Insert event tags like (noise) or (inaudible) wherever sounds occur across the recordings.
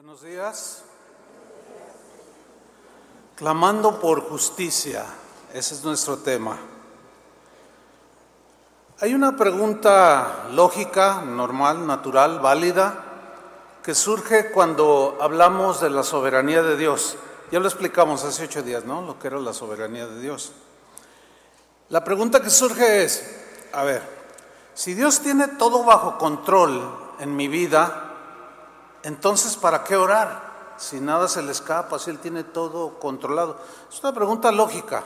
Buenos días. Clamando por justicia, ese es nuestro tema. Hay una pregunta lógica, normal, natural, válida, que surge cuando hablamos de la soberanía de Dios. Ya lo explicamos hace ocho días, ¿no? Lo que era la soberanía de Dios. La pregunta que surge es, a ver, si Dios tiene todo bajo control en mi vida, entonces, ¿para qué orar? Si nada se le escapa, si Él tiene todo controlado. Es una pregunta lógica,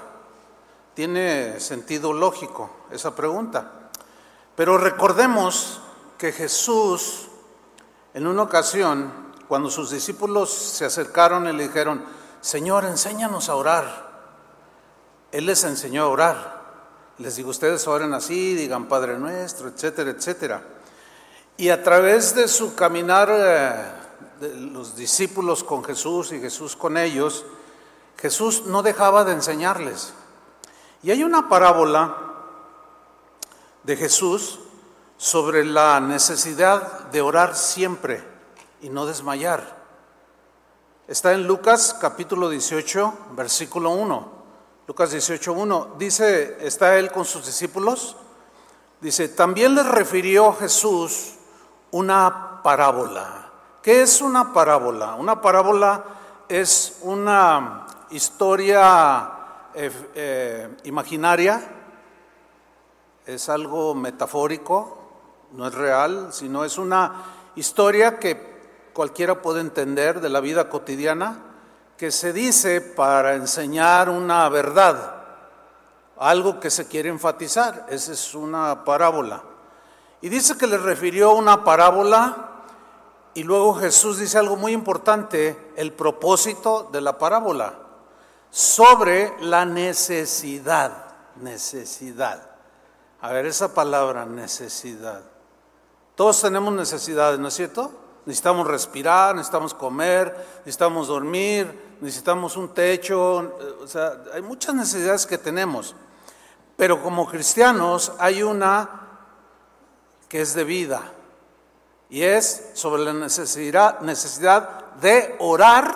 tiene sentido lógico esa pregunta. Pero recordemos que Jesús, en una ocasión, cuando sus discípulos se acercaron y le dijeron, Señor, enséñanos a orar. Él les enseñó a orar. Les digo, ustedes oren así, digan Padre nuestro, etcétera, etcétera. Y a través de su caminar, eh, de los discípulos con Jesús y Jesús con ellos, Jesús no dejaba de enseñarles. Y hay una parábola de Jesús sobre la necesidad de orar siempre y no desmayar. Está en Lucas capítulo 18, versículo 1. Lucas 18, 1. Dice, está él con sus discípulos. Dice, también les refirió Jesús una parábola. ¿Qué es una parábola? Una parábola es una historia eh, eh, imaginaria, es algo metafórico, no es real, sino es una historia que cualquiera puede entender de la vida cotidiana, que se dice para enseñar una verdad, algo que se quiere enfatizar, esa es una parábola. Y dice que le refirió una parábola y luego Jesús dice algo muy importante, el propósito de la parábola, sobre la necesidad, necesidad. A ver, esa palabra, necesidad. Todos tenemos necesidades, ¿no es cierto? Necesitamos respirar, necesitamos comer, necesitamos dormir, necesitamos un techo, o sea, hay muchas necesidades que tenemos. Pero como cristianos hay una que es de vida y es sobre la necesidad, necesidad de orar.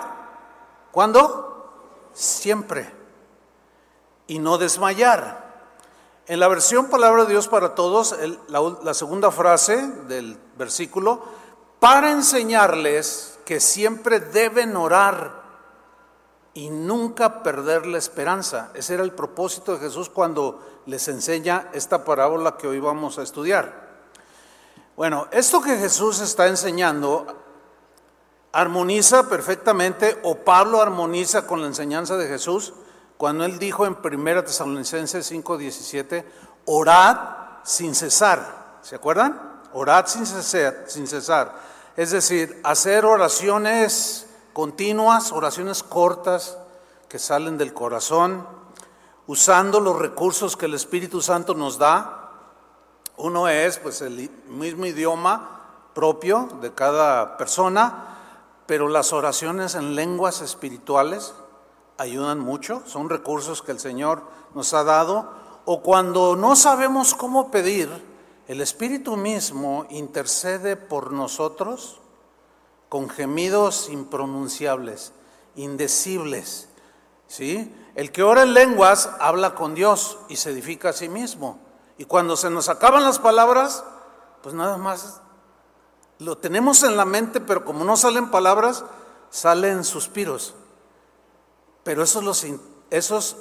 ¿Cuándo? Siempre. Y no desmayar. En la versión Palabra de Dios para Todos, la, la segunda frase del versículo, para enseñarles que siempre deben orar y nunca perder la esperanza. Ese era el propósito de Jesús cuando les enseña esta parábola que hoy vamos a estudiar. Bueno, esto que Jesús está enseñando armoniza perfectamente, o Pablo armoniza con la enseñanza de Jesús, cuando él dijo en 1 Tesalonicenses 5:17, orad sin cesar. ¿Se acuerdan? Orad sin cesar, sin cesar. Es decir, hacer oraciones continuas, oraciones cortas que salen del corazón, usando los recursos que el Espíritu Santo nos da uno es pues el mismo idioma propio de cada persona, pero las oraciones en lenguas espirituales ayudan mucho, son recursos que el Señor nos ha dado, o cuando no sabemos cómo pedir, el Espíritu mismo intercede por nosotros con gemidos impronunciables, indecibles. ¿sí? El que ora en lenguas habla con Dios y se edifica a sí mismo. Y cuando se nos acaban las palabras, pues nada más lo tenemos en la mente, pero como no salen palabras, salen suspiros. Pero esos, los, esos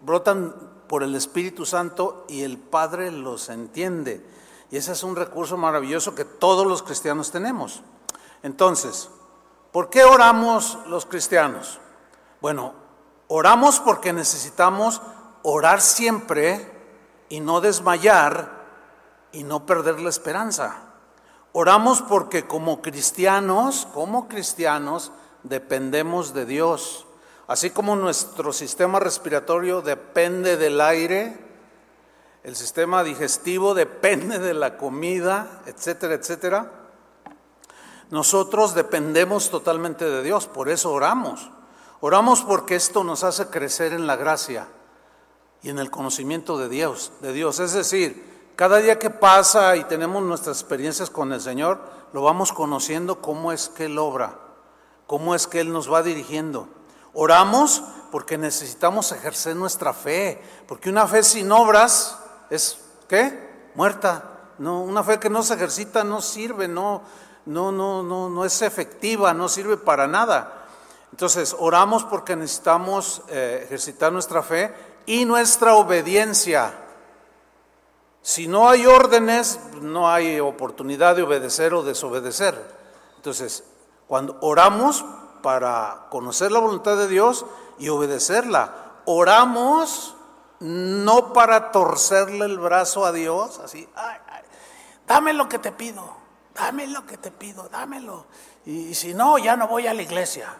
brotan por el Espíritu Santo y el Padre los entiende. Y ese es un recurso maravilloso que todos los cristianos tenemos. Entonces, ¿por qué oramos los cristianos? Bueno, oramos porque necesitamos orar siempre y no desmayar y no perder la esperanza. Oramos porque como cristianos, como cristianos, dependemos de Dios. Así como nuestro sistema respiratorio depende del aire, el sistema digestivo depende de la comida, etcétera, etcétera. Nosotros dependemos totalmente de Dios, por eso oramos. Oramos porque esto nos hace crecer en la gracia y en el conocimiento de Dios, de Dios. Es decir, cada día que pasa y tenemos nuestras experiencias con el Señor, lo vamos conociendo cómo es que Él obra, cómo es que Él nos va dirigiendo. Oramos porque necesitamos ejercer nuestra fe, porque una fe sin obras es, ¿qué? Muerta. No, una fe que no se ejercita no sirve, no, no, no, no, no es efectiva, no sirve para nada. Entonces, oramos porque necesitamos eh, ejercitar nuestra fe y nuestra obediencia. Si no hay órdenes, no hay oportunidad de obedecer o desobedecer. Entonces, cuando oramos para conocer la voluntad de Dios y obedecerla, oramos no para torcerle el brazo a Dios, así, dame lo que te pido, dame lo que te pido, dámelo. Y, si no, ya no voy a la iglesia.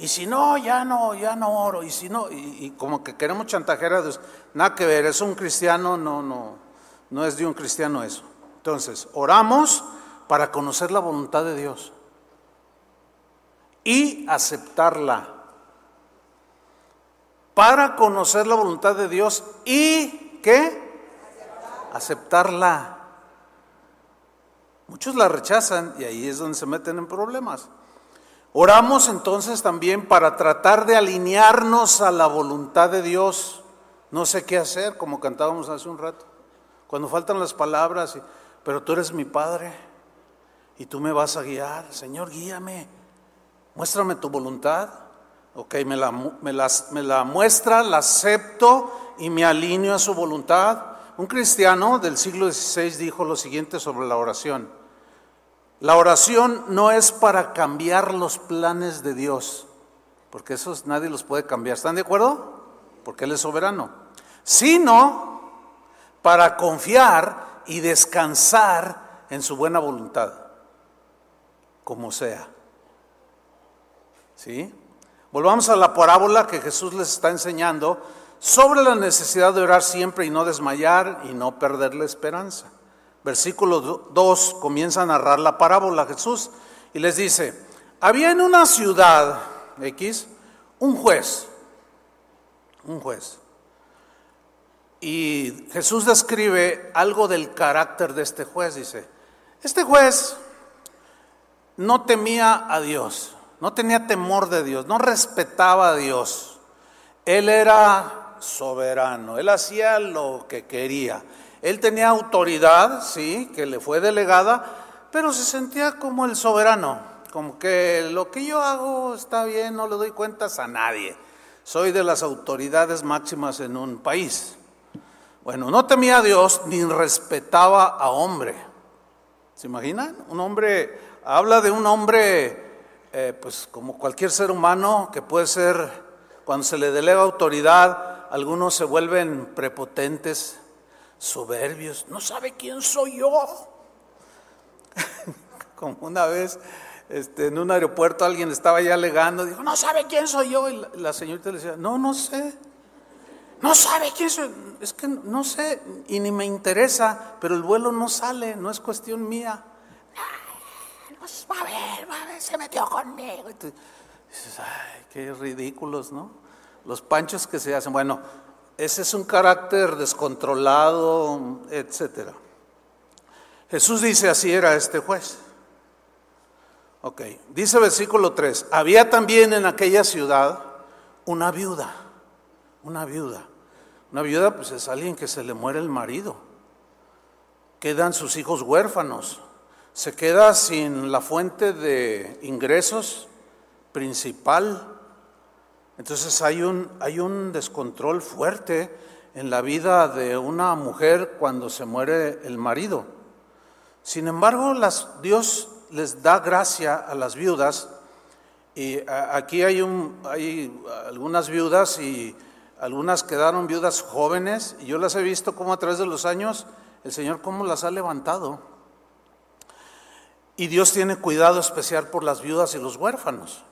Y si no, ya no, ya no oro. Y si no, y, como que queremos chantajear a Dios. Nada que ver, es un cristiano, no, no, no es de un cristiano eso. Entonces, oramos para conocer la voluntad de Dios y aceptarla. Para conocer la voluntad de Dios y ¿qué? Aceptarla. Muchos la rechazan y ahí es donde se meten en problemas. Oramos entonces también para tratar de alinearnos a la voluntad de Dios. No sé qué hacer, como cantábamos hace un rato. Cuando faltan las palabras, pero tú eres mi Padre y tú me vas a guiar. Señor, guíame, muéstrame tu voluntad. Ok, me la, me, me la muestra, la acepto y me alineo a su voluntad. Un cristiano del siglo XVI dijo lo siguiente sobre la oración. La oración no es para cambiar los planes de Dios, porque esos nadie los puede cambiar. ¿Están de acuerdo? Porque Él es soberano. Sino para confiar y descansar en su buena voluntad, como sea. ¿Sí? Volvamos a la parábola que Jesús les está enseñando sobre la necesidad de orar siempre y no desmayar y no perder la esperanza versículo 2 comienza a narrar la parábola Jesús y les dice, había en una ciudad X un juez, un juez. Y Jesús describe algo del carácter de este juez, dice, este juez no temía a Dios, no tenía temor de Dios, no respetaba a Dios. Él era soberano, él hacía lo que quería. Él tenía autoridad, sí, que le fue delegada, pero se sentía como el soberano, como que lo que yo hago está bien, no le doy cuentas a nadie. Soy de las autoridades máximas en un país. Bueno, no temía a Dios ni respetaba a hombre. ¿Se imaginan? Un hombre, habla de un hombre, eh, pues como cualquier ser humano, que puede ser, cuando se le delega autoridad, algunos se vuelven prepotentes, soberbios, no sabe quién soy yo. (laughs) Como una vez este, en un aeropuerto alguien estaba ya alegando, dijo, no sabe quién soy yo. Y la, señorita le decía, no, no sé. No sabe quién soy. Es que no sé y ni me interesa, pero el vuelo no sale, no es cuestión mía. va a ver, va a ver, se metió conmigo. dices, ay, qué ridículos, ¿no? Los panchos que se hacen. Bueno, ese es un carácter descontrolado, etc. Jesús dice, así era este juez. Ok, dice versículo 3, había también en aquella ciudad una viuda, una viuda. Una viuda pues es alguien que se le muere el marido, quedan sus hijos huérfanos, se queda sin la fuente de ingresos principal entonces hay un, hay un descontrol fuerte en la vida de una mujer cuando se muere el marido. Sin embargo, las, Dios les da gracia a las viudas y aquí hay, un, hay algunas viudas y algunas quedaron viudas jóvenes y yo las he visto como a través de los años el Señor cómo las ha levantado. Y Dios tiene cuidado especial por las viudas y los huérfanos.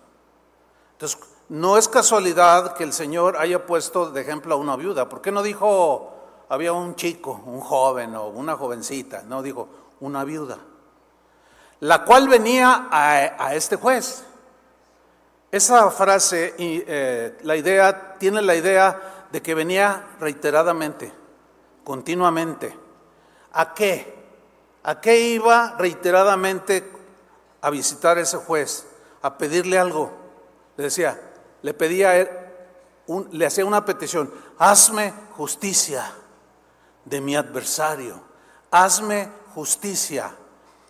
Entonces, no es casualidad que el Señor haya puesto de ejemplo a una viuda. ¿Por qué no dijo había un chico, un joven o una jovencita? No, dijo una viuda. La cual venía a, este juez. Esa frase, eh, la idea, tiene la idea de que venía reiteradamente, continuamente. ¿A qué? ¿A qué iba reiteradamente a visitar ese juez? a pedirle algo. Le decía, le pedía, él, le hacía una petición, hazme justicia de mi adversario, hazme justicia.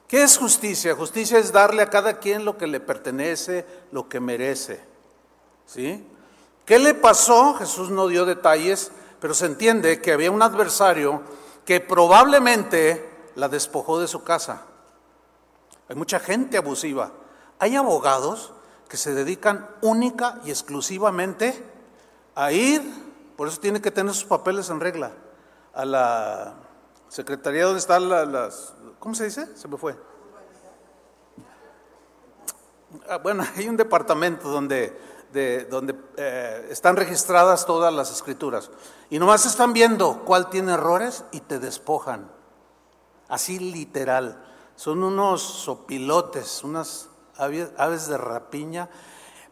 ¿Qué es justicia? Justicia es darle a cada quien lo que le pertenece, lo que merece. ¿Sí? ¿Qué le pasó? Jesús no dio detalles, pero se entiende que había un adversario que probablemente la despojó de su casa. Hay mucha gente abusiva. Hay abogados que se dedican única y exclusivamente a ir, por eso tiene que tener sus papeles en regla, a la secretaría donde están las, ¿cómo se dice? Se me fue. Ah, bueno, (laughs) hay un departamento donde, donde eh, están registradas todas las escrituras y nomás están viendo cuál tiene errores y te despojan. Así literal. Son unos sopilotes, unas aves de rapiña,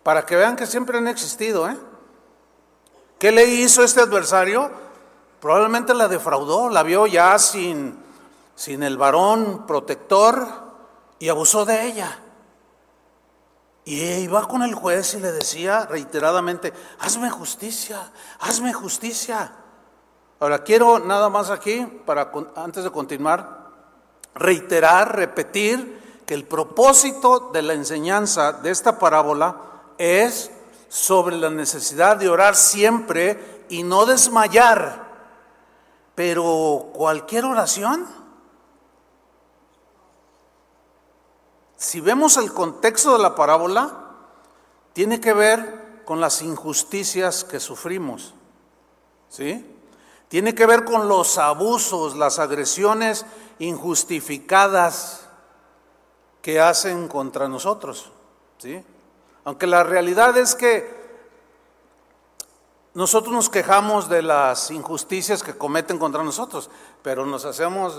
para que vean que siempre han existido. ¿eh? ¿Qué le hizo este adversario? Probablemente la defraudó, la vio ya sin, sin el varón protector y abusó de ella. Y iba con el juez y le decía reiteradamente, hazme justicia, hazme justicia. Ahora quiero nada más aquí, para, antes de continuar, reiterar, repetir que el propósito de la enseñanza de esta parábola es sobre la necesidad de orar siempre y no desmayar. Pero cualquier oración, si vemos el contexto de la parábola, tiene que ver con las injusticias que sufrimos. ¿Sí? Tiene que ver con los abusos, las agresiones injustificadas que hacen contra nosotros. ¿sí? Aunque la realidad es que nosotros nos quejamos de las injusticias que cometen contra nosotros, pero nos hacemos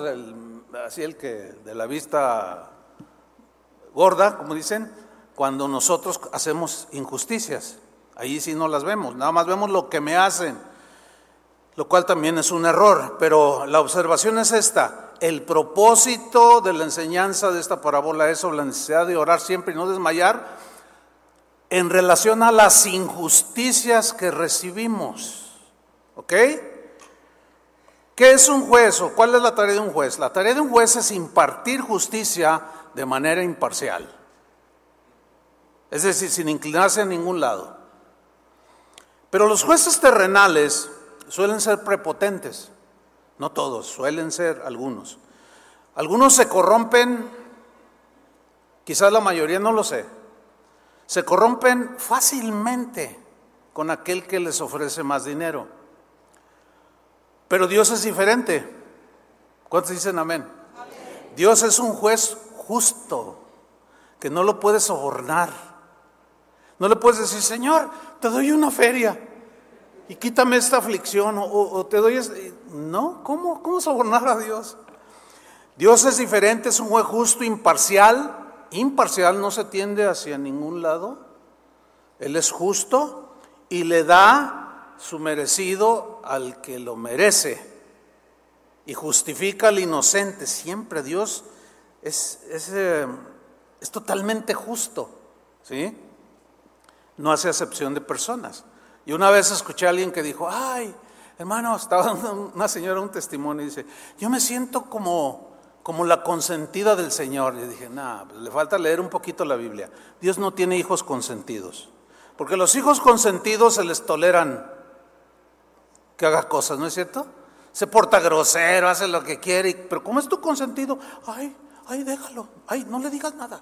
así el que de la vista gorda, como dicen, cuando nosotros hacemos injusticias. Ahí sí no las vemos, nada más vemos lo que me hacen, lo cual también es un error, pero la observación es esta. El propósito de la enseñanza de esta parábola es sobre la necesidad de orar siempre y no desmayar en relación a las injusticias que recibimos. ¿Ok? ¿Qué es un juez o cuál es la tarea de un juez? La tarea de un juez es impartir justicia de manera imparcial. Es decir, sin inclinarse a ningún lado. Pero los jueces terrenales suelen ser prepotentes. No todos, suelen ser algunos. Algunos se corrompen, quizás la mayoría no lo sé, se corrompen fácilmente con aquel que les ofrece más dinero. Pero Dios es diferente. ¿Cuántos dicen amén? Dios es un juez justo, que no lo puedes sobornar. No le puedes decir, Señor, te doy una feria y quítame esta aflicción o, te doy... Este... No, ¿cómo, ¿cómo sobornar a Dios? Dios es diferente, es un juez justo, imparcial. Imparcial no se tiende hacia ningún lado. Él es justo y le da su merecido al que lo merece. Y justifica al inocente. Siempre Dios es, es, eh, es totalmente justo. ¿sí? No hace acepción de personas. Y una vez escuché a alguien que dijo, ay, hermano, estaba (laughs) una señora un testimonio y dice, yo me siento como, como la consentida del Señor. Y dije, nada, pues le falta leer un poquito la Biblia. Dios no tiene hijos consentidos. Porque los hijos consentidos se les toleran que haga cosas, ¿no es cierto? Se porta grosero, hace lo que quiere, pero como es tu consentido, ay, ay, déjalo, ay, no le digas nada.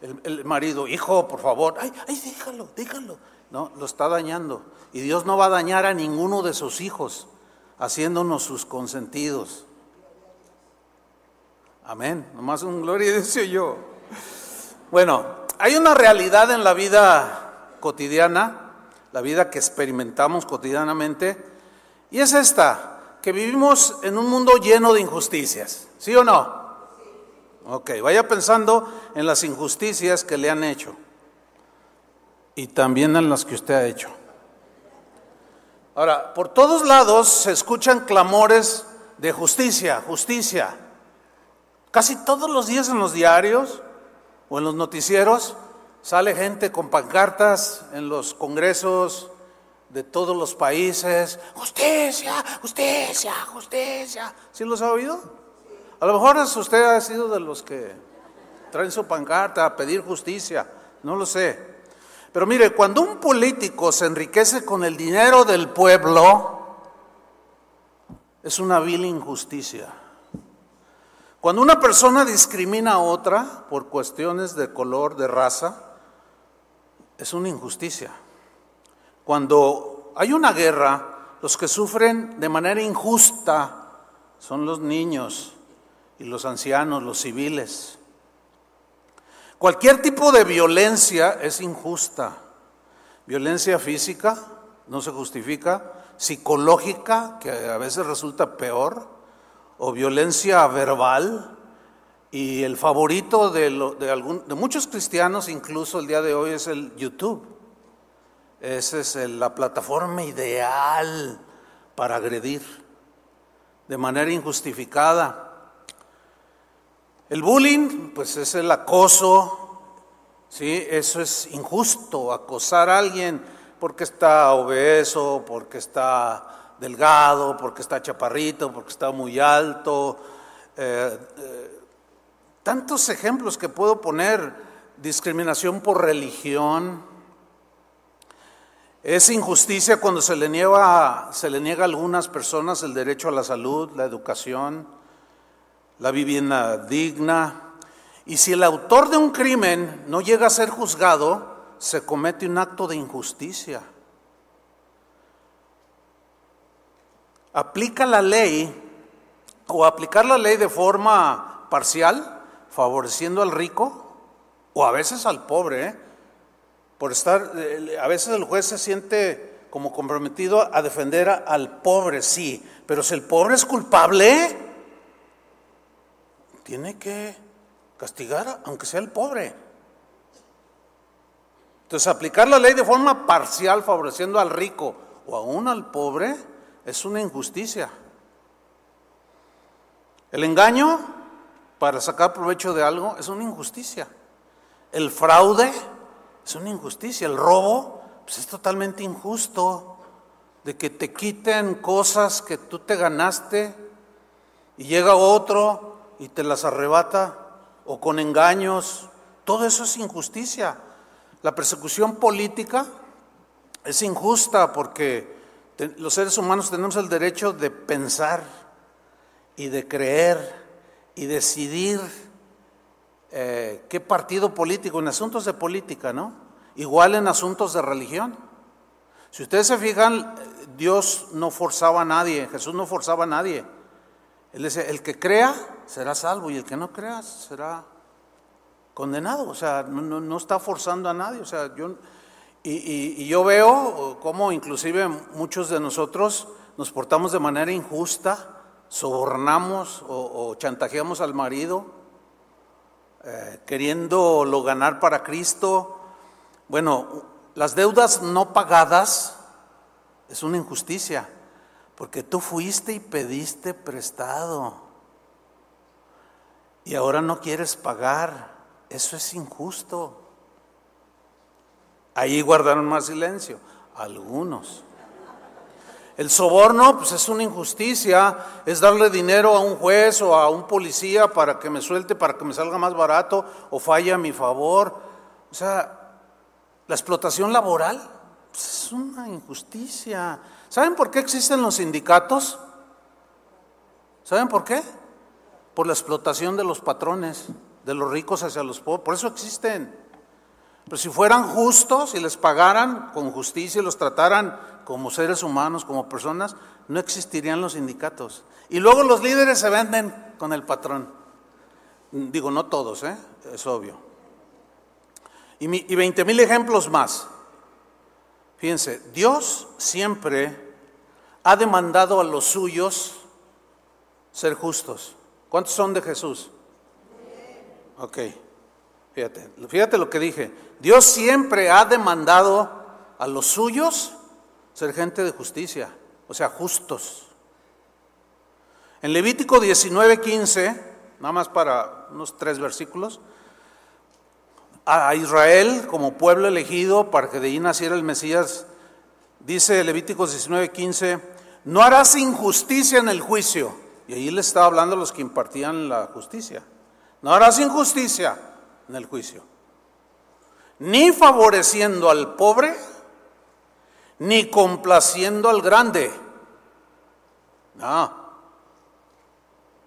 El, el marido, hijo, por favor, ay, ay, déjalo, déjalo. No, lo está dañando. Y Dios no va a dañar a ninguno de sus hijos haciéndonos sus consentidos. Amén. Nomás un gloria Dios yo. Bueno, hay una realidad en la vida cotidiana, la vida que experimentamos cotidianamente, y es esta, que vivimos en un mundo lleno de injusticias. ¿Sí o no? Ok, vaya pensando en las injusticias que le han hecho y también en las que usted ha hecho. Ahora, por todos lados se escuchan clamores de justicia, justicia. Casi todos los días en los diarios o en los noticieros Sale gente con pancartas en los congresos de todos los países. Justicia, justicia, justicia. ¿Sí los ha oído? A lo mejor usted ha sido de los que traen su pancarta a pedir justicia. No lo sé. Pero mire, cuando un político se enriquece con el dinero del pueblo, es una vil injusticia. Cuando una persona discrimina a otra por cuestiones de color, de raza, es una injusticia. Cuando hay una guerra, los que sufren de manera injusta son los niños y los ancianos, los civiles. Cualquier tipo de violencia es injusta. Violencia física no se justifica, psicológica, que a veces resulta peor, o violencia verbal, y el favorito de, de, muchos cristianos, incluso el día de hoy, es el YouTube. Esa es la plataforma ideal para agredir de manera injustificada. El bullying, pues es el acoso, ¿sí? Eso es injusto, acosar a alguien porque está obeso, porque está delgado, porque está chaparrito, porque está muy alto. Eh, eh, Tantos ejemplos que puedo poner, discriminación por religión. Es injusticia cuando se le, niega, se le niega a algunas personas el derecho a la salud, la educación, la vivienda digna. Y si el autor de un crimen no llega a ser juzgado, se comete un acto de injusticia. Aplica la ley o aplicar la ley de forma parcial favoreciendo al rico o a veces al pobre, ¿eh? por estar, eh, a veces el juez se siente como comprometido a defender al pobre, sí, pero si el pobre es culpable, tiene que castigar aunque sea el pobre. Entonces, aplicar la ley de forma parcial, favoreciendo al rico o aún al pobre, es una injusticia. El engaño para sacar provecho de algo es una injusticia. El fraude es una injusticia. El robo pues es totalmente injusto. De que te quiten cosas que tú te ganaste y llega otro y te las arrebata o con engaños. Todo eso es injusticia. La persecución política es injusta porque los seres humanos tenemos el derecho de pensar y de creer y decidir eh, qué partido político, en asuntos de política, ¿no? Igual en asuntos de religión. Si ustedes se fijan, Dios no forzaba a nadie, Jesús no forzaba a nadie. Él dice, el que crea será salvo y el que no crea será condenado. O sea, no, está forzando a nadie. O sea, yo, y, y yo veo cómo inclusive muchos de nosotros nos portamos de manera injusta sobornamos o, chantajeamos al marido, eh, queriéndolo ganar para Cristo. Bueno, las deudas no pagadas es una injusticia, porque tú fuiste y pediste prestado y ahora no quieres pagar. Eso es injusto. Ahí guardaron más silencio, algunos. El soborno, pues es una injusticia, es darle dinero a un juez o a un policía para que me suelte, para que me salga más barato o falle a mi favor. O sea, la explotación laboral pues, es una injusticia. ¿Saben por qué existen los sindicatos? ¿Saben por qué? Por la explotación de los patrones, de los ricos hacia los pobres. Por eso existen. Pero si fueran justos y les pagaran con justicia y los trataran como seres humanos, como personas, no existirían los sindicatos. Y luego los líderes se venden con el patrón. Digo, no todos, ¿eh? es obvio. Y, y 20 mil ejemplos más. Fíjense, Dios siempre ha demandado a los suyos ser justos. ¿Cuántos son de Jesús? Ok, fíjate, fíjate lo que dije. Dios siempre ha demandado a los suyos ser gente de justicia, o sea, justos. En Levítico 19:15, nada más para unos tres versículos, a Israel como pueblo elegido para que de ahí naciera el Mesías. Dice Levíticos 19:15, no harás injusticia en el juicio. Y ahí le estaba hablando a los que impartían la justicia. No harás injusticia en el juicio. Ni favoreciendo al pobre, ni complaciendo al grande. No,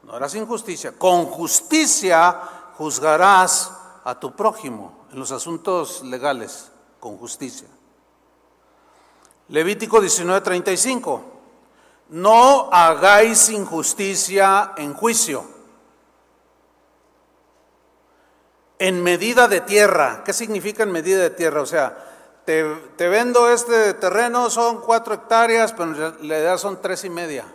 no harás injusticia. Con justicia juzgarás a tu prójimo en los asuntos legales, con justicia. Levítico 19:35. No hagáis injusticia en juicio. En medida de tierra. ¿Qué significa en medida de tierra? O sea, te, vendo este terreno, son cuatro hectáreas, pero en realidad son tres y media.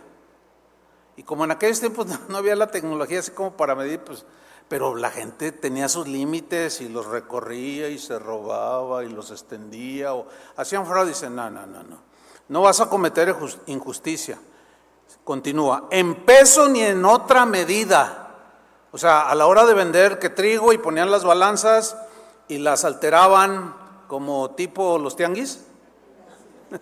Y como en aquellos tiempos (laughs) no había la tecnología así como para medir, pues, pero la gente tenía sus límites y los recorría y se robaba y los extendía o hacían fraude y dicen, no, no, no, no, no vas a cometer injusticia. Continúa, en peso ni en otra medida. O sea, a la hora de vender que trigo y ponían las balanzas y las alteraban como tipo los tianguis. (laughs)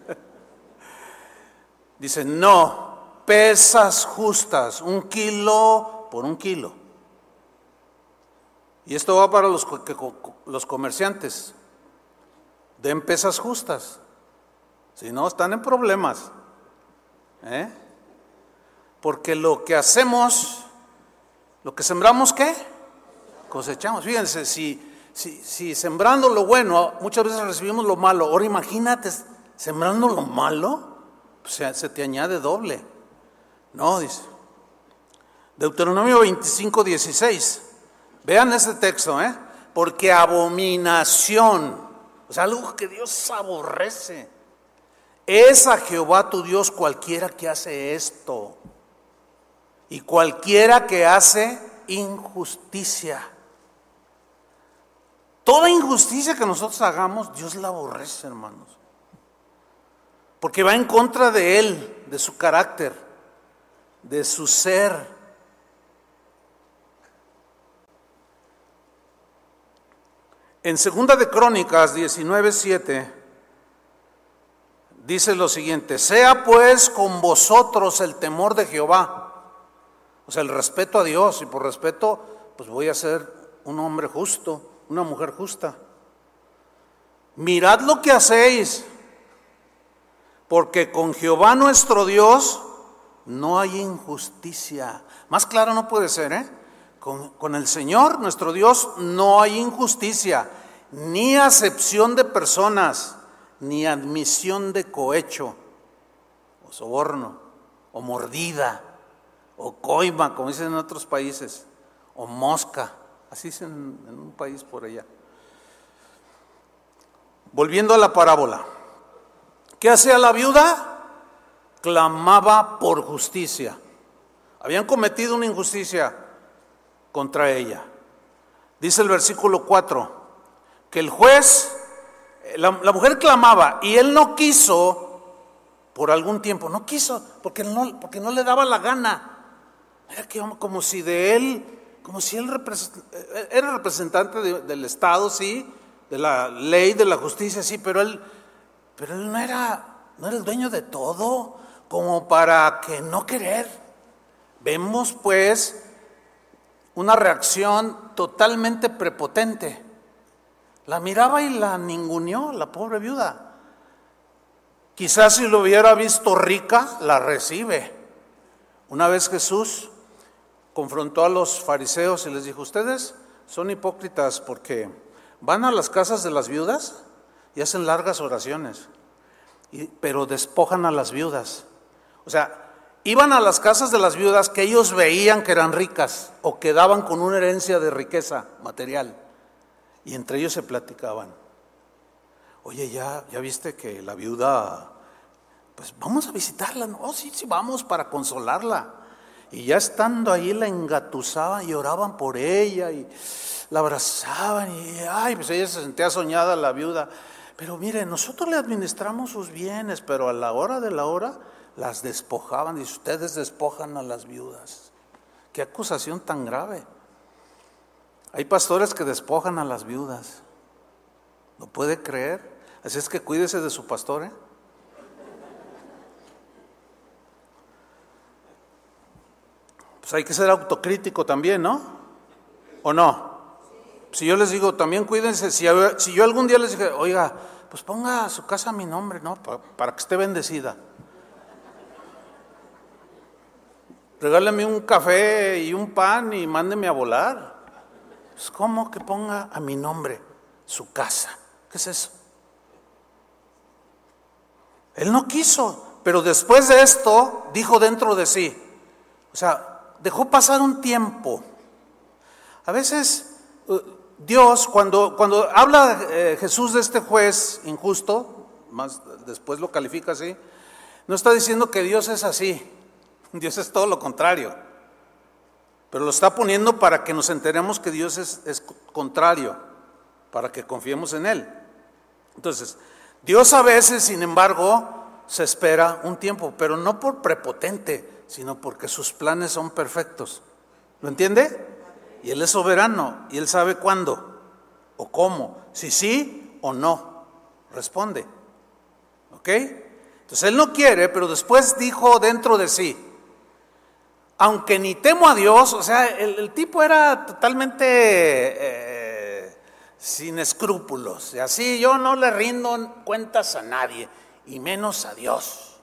Dice, no, pesas justas, un kilo por un kilo. Y esto va para los, los comerciantes. Den pesas justas. Si no, están en problemas. ¿Eh? Porque lo que hacemos, lo que sembramos, ¿qué? Cosechamos. Fíjense, si si, sembrando lo bueno, muchas veces recibimos lo malo. Ahora imagínate, sembrando lo malo, pues se, se te añade doble. No, dice. Deuteronomio 25, 16. Vean este texto, ¿eh? Porque abominación, o sea, algo que Dios aborrece, es a Jehová tu Dios cualquiera que hace esto y cualquiera que hace injusticia. Toda injusticia que nosotros hagamos, Dios la aborrece, hermanos. Porque va en contra de Él, de su carácter, de su ser. En Segunda de Crónicas 19:7 dice lo siguiente: Sea pues con vosotros el temor de Jehová, o sea, el respeto a Dios, y por respeto, pues voy a ser un hombre justo una mujer justa. Mirad lo que hacéis, porque con Jehová nuestro Dios no hay injusticia. Más claro no puede ser, ¿eh? Con, con el Señor nuestro Dios no hay injusticia, ni acepción de personas, ni admisión de cohecho, o soborno, o mordida, o coima, como dicen en otros países, o mosca. Así es en, un país por allá. Volviendo a la parábola. ¿Qué hacía la viuda? Clamaba por justicia. Habían cometido una injusticia contra ella. Dice el versículo 4, que el juez, la, mujer clamaba y él no quiso por algún tiempo, no quiso porque no, porque no le daba la gana. Era como si de él como si él eh, era representante del Estado, sí, de la ley, de la justicia, sí, pero él, pero él no era, no era el dueño de todo, como para que no querer. Vemos pues una reacción totalmente prepotente. La miraba y la ninguneó, la pobre viuda. Quizás si lo hubiera visto rica, la recibe. Una vez Jesús confrontó a los fariseos y les dijo, ustedes son hipócritas porque van a las casas de las viudas y hacen largas oraciones, pero despojan a las viudas. O sea, iban a las casas de las viudas que ellos veían que eran ricas o quedaban con una herencia de riqueza material. Y entre ellos se platicaban. Oye, ya, ya viste que la viuda, pues vamos a visitarla, ¿no? sí, sí, vamos para consolarla. Y ya estando ahí la engatusaban y oraban por ella y la abrazaban y, ay, pues ella se sentía soñada la viuda. Pero mire, nosotros le administramos sus bienes, pero a la hora de la hora las despojaban y ustedes despojan a las viudas. Qué acusación tan grave. Hay pastores que despojan a las viudas. ¿Lo puede creer? Así es que cuídese de su pastor. ¿eh? Pues hay que ser autocrítico también, ¿no? ¿O no? Si yo les digo, también cuídense, si, si yo algún día les dije, oiga, pues ponga a su casa mi nombre, ¿no? Para, para que esté bendecida. Regálame un café y un pan y mándeme a volar. Pues, ¿Cómo que ponga a mi nombre su casa? ¿Qué es eso? Él no quiso, pero después de esto dijo dentro de sí, o sea, dejó pasar un tiempo. A veces uh, Dios, cuando, cuando habla eh, Jesús de este juez injusto, más después lo califica así, no está diciendo que Dios es así, (laughs) Dios es todo lo contrario, pero lo está poniendo para que nos enteremos que Dios es, es contrario, para que confiemos en Él. Entonces, Dios a veces, sin embargo, se espera un tiempo, pero no por prepotente, sino porque sus planes son perfectos. ¿Lo entiende? Y Él es soberano y Él sabe cuándo o cómo, si sí o no. Responde. ¿Ok? Entonces Él no quiere, pero después dijo dentro de sí, aunque ni temo a Dios, o sea, el, tipo era totalmente eh, sin escrúpulos. Y así yo no le rindo cuentas a nadie, y menos a Dios.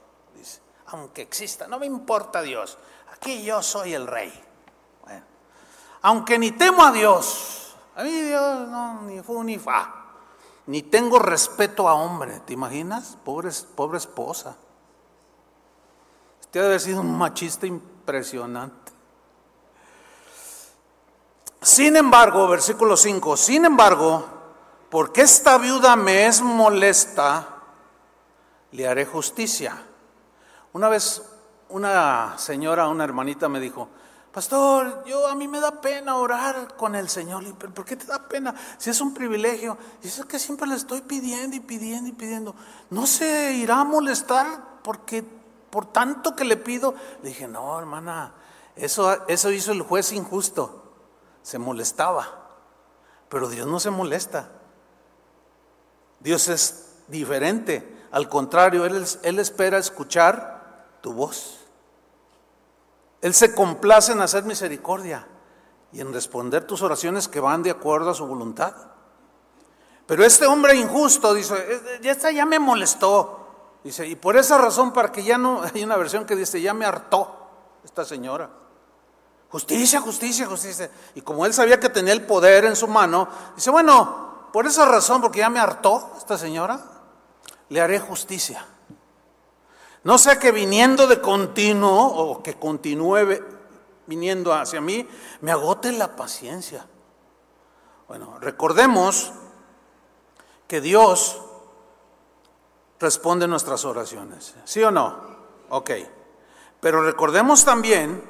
Aunque exista, no me importa Dios. Aquí yo soy el rey aunque ni temo a Dios, a mí Dios no, ni fu ni fa, ni tengo respeto a hombre, ¿te imaginas? Pobre, pobre esposa. Usted debe haber sido un machista impresionante. Sin embargo, versículo 5, sin embargo, porque esta viuda me es molesta, le haré justicia. Una vez una señora, una hermanita me dijo, Pastor, yo a mí me da pena orar con el Señor. ¿Por qué te da pena? Si es un privilegio. Dice que siempre le estoy pidiendo y pidiendo y pidiendo. No se irá a molestar porque por tanto que le pido. Le dije, no, hermana, eso, eso hizo el juez injusto. Se molestaba. Pero Dios no se molesta. Dios es diferente. Al contrario, Él, él espera escuchar tu voz. Él se complace en hacer misericordia y en responder tus oraciones que van de acuerdo a su voluntad. Pero este hombre injusto dice, ya está, ya me molestó. Dice, y por esa razón, para que ya no, (laughs) hay una versión que dice, ya me hartó esta señora. Justicia, justicia, justicia. Y como él sabía que tenía el poder en su mano, dice, bueno, por esa razón, porque ya me hartó esta señora, le haré justicia. No sea que viniendo de continuo o que continúe viniendo hacia mí, me agote la paciencia. Bueno, recordemos que Dios responde nuestras oraciones. ¿Sí o no? Ok. Pero recordemos también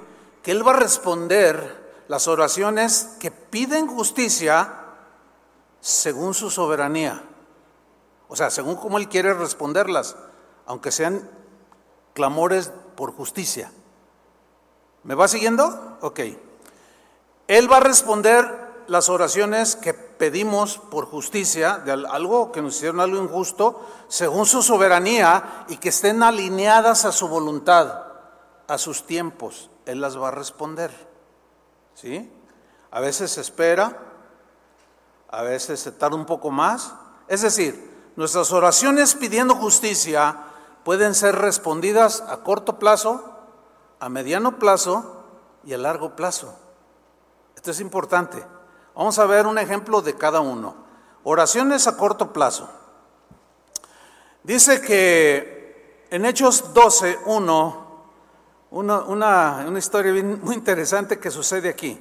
que Él va a responder las oraciones que piden justicia según su soberanía. O sea, según cómo Él quiere responderlas, aunque sean clamores por justicia. ¿Me va siguiendo? Ok. Él va a responder las oraciones que pedimos por justicia, de algo que nos hicieron algo injusto, según su soberanía y que estén alineadas a su voluntad, a sus tiempos. Él las va a responder. ¿Sí? A veces se espera, a veces se tarda un poco más. Es decir, nuestras oraciones pidiendo justicia pueden ser respondidas a corto plazo, a mediano plazo y a largo plazo. Esto es importante. Vamos a ver un ejemplo de cada uno. Oraciones a corto plazo. Dice que en Hechos 12, 1, una, una, historia muy interesante que sucede aquí.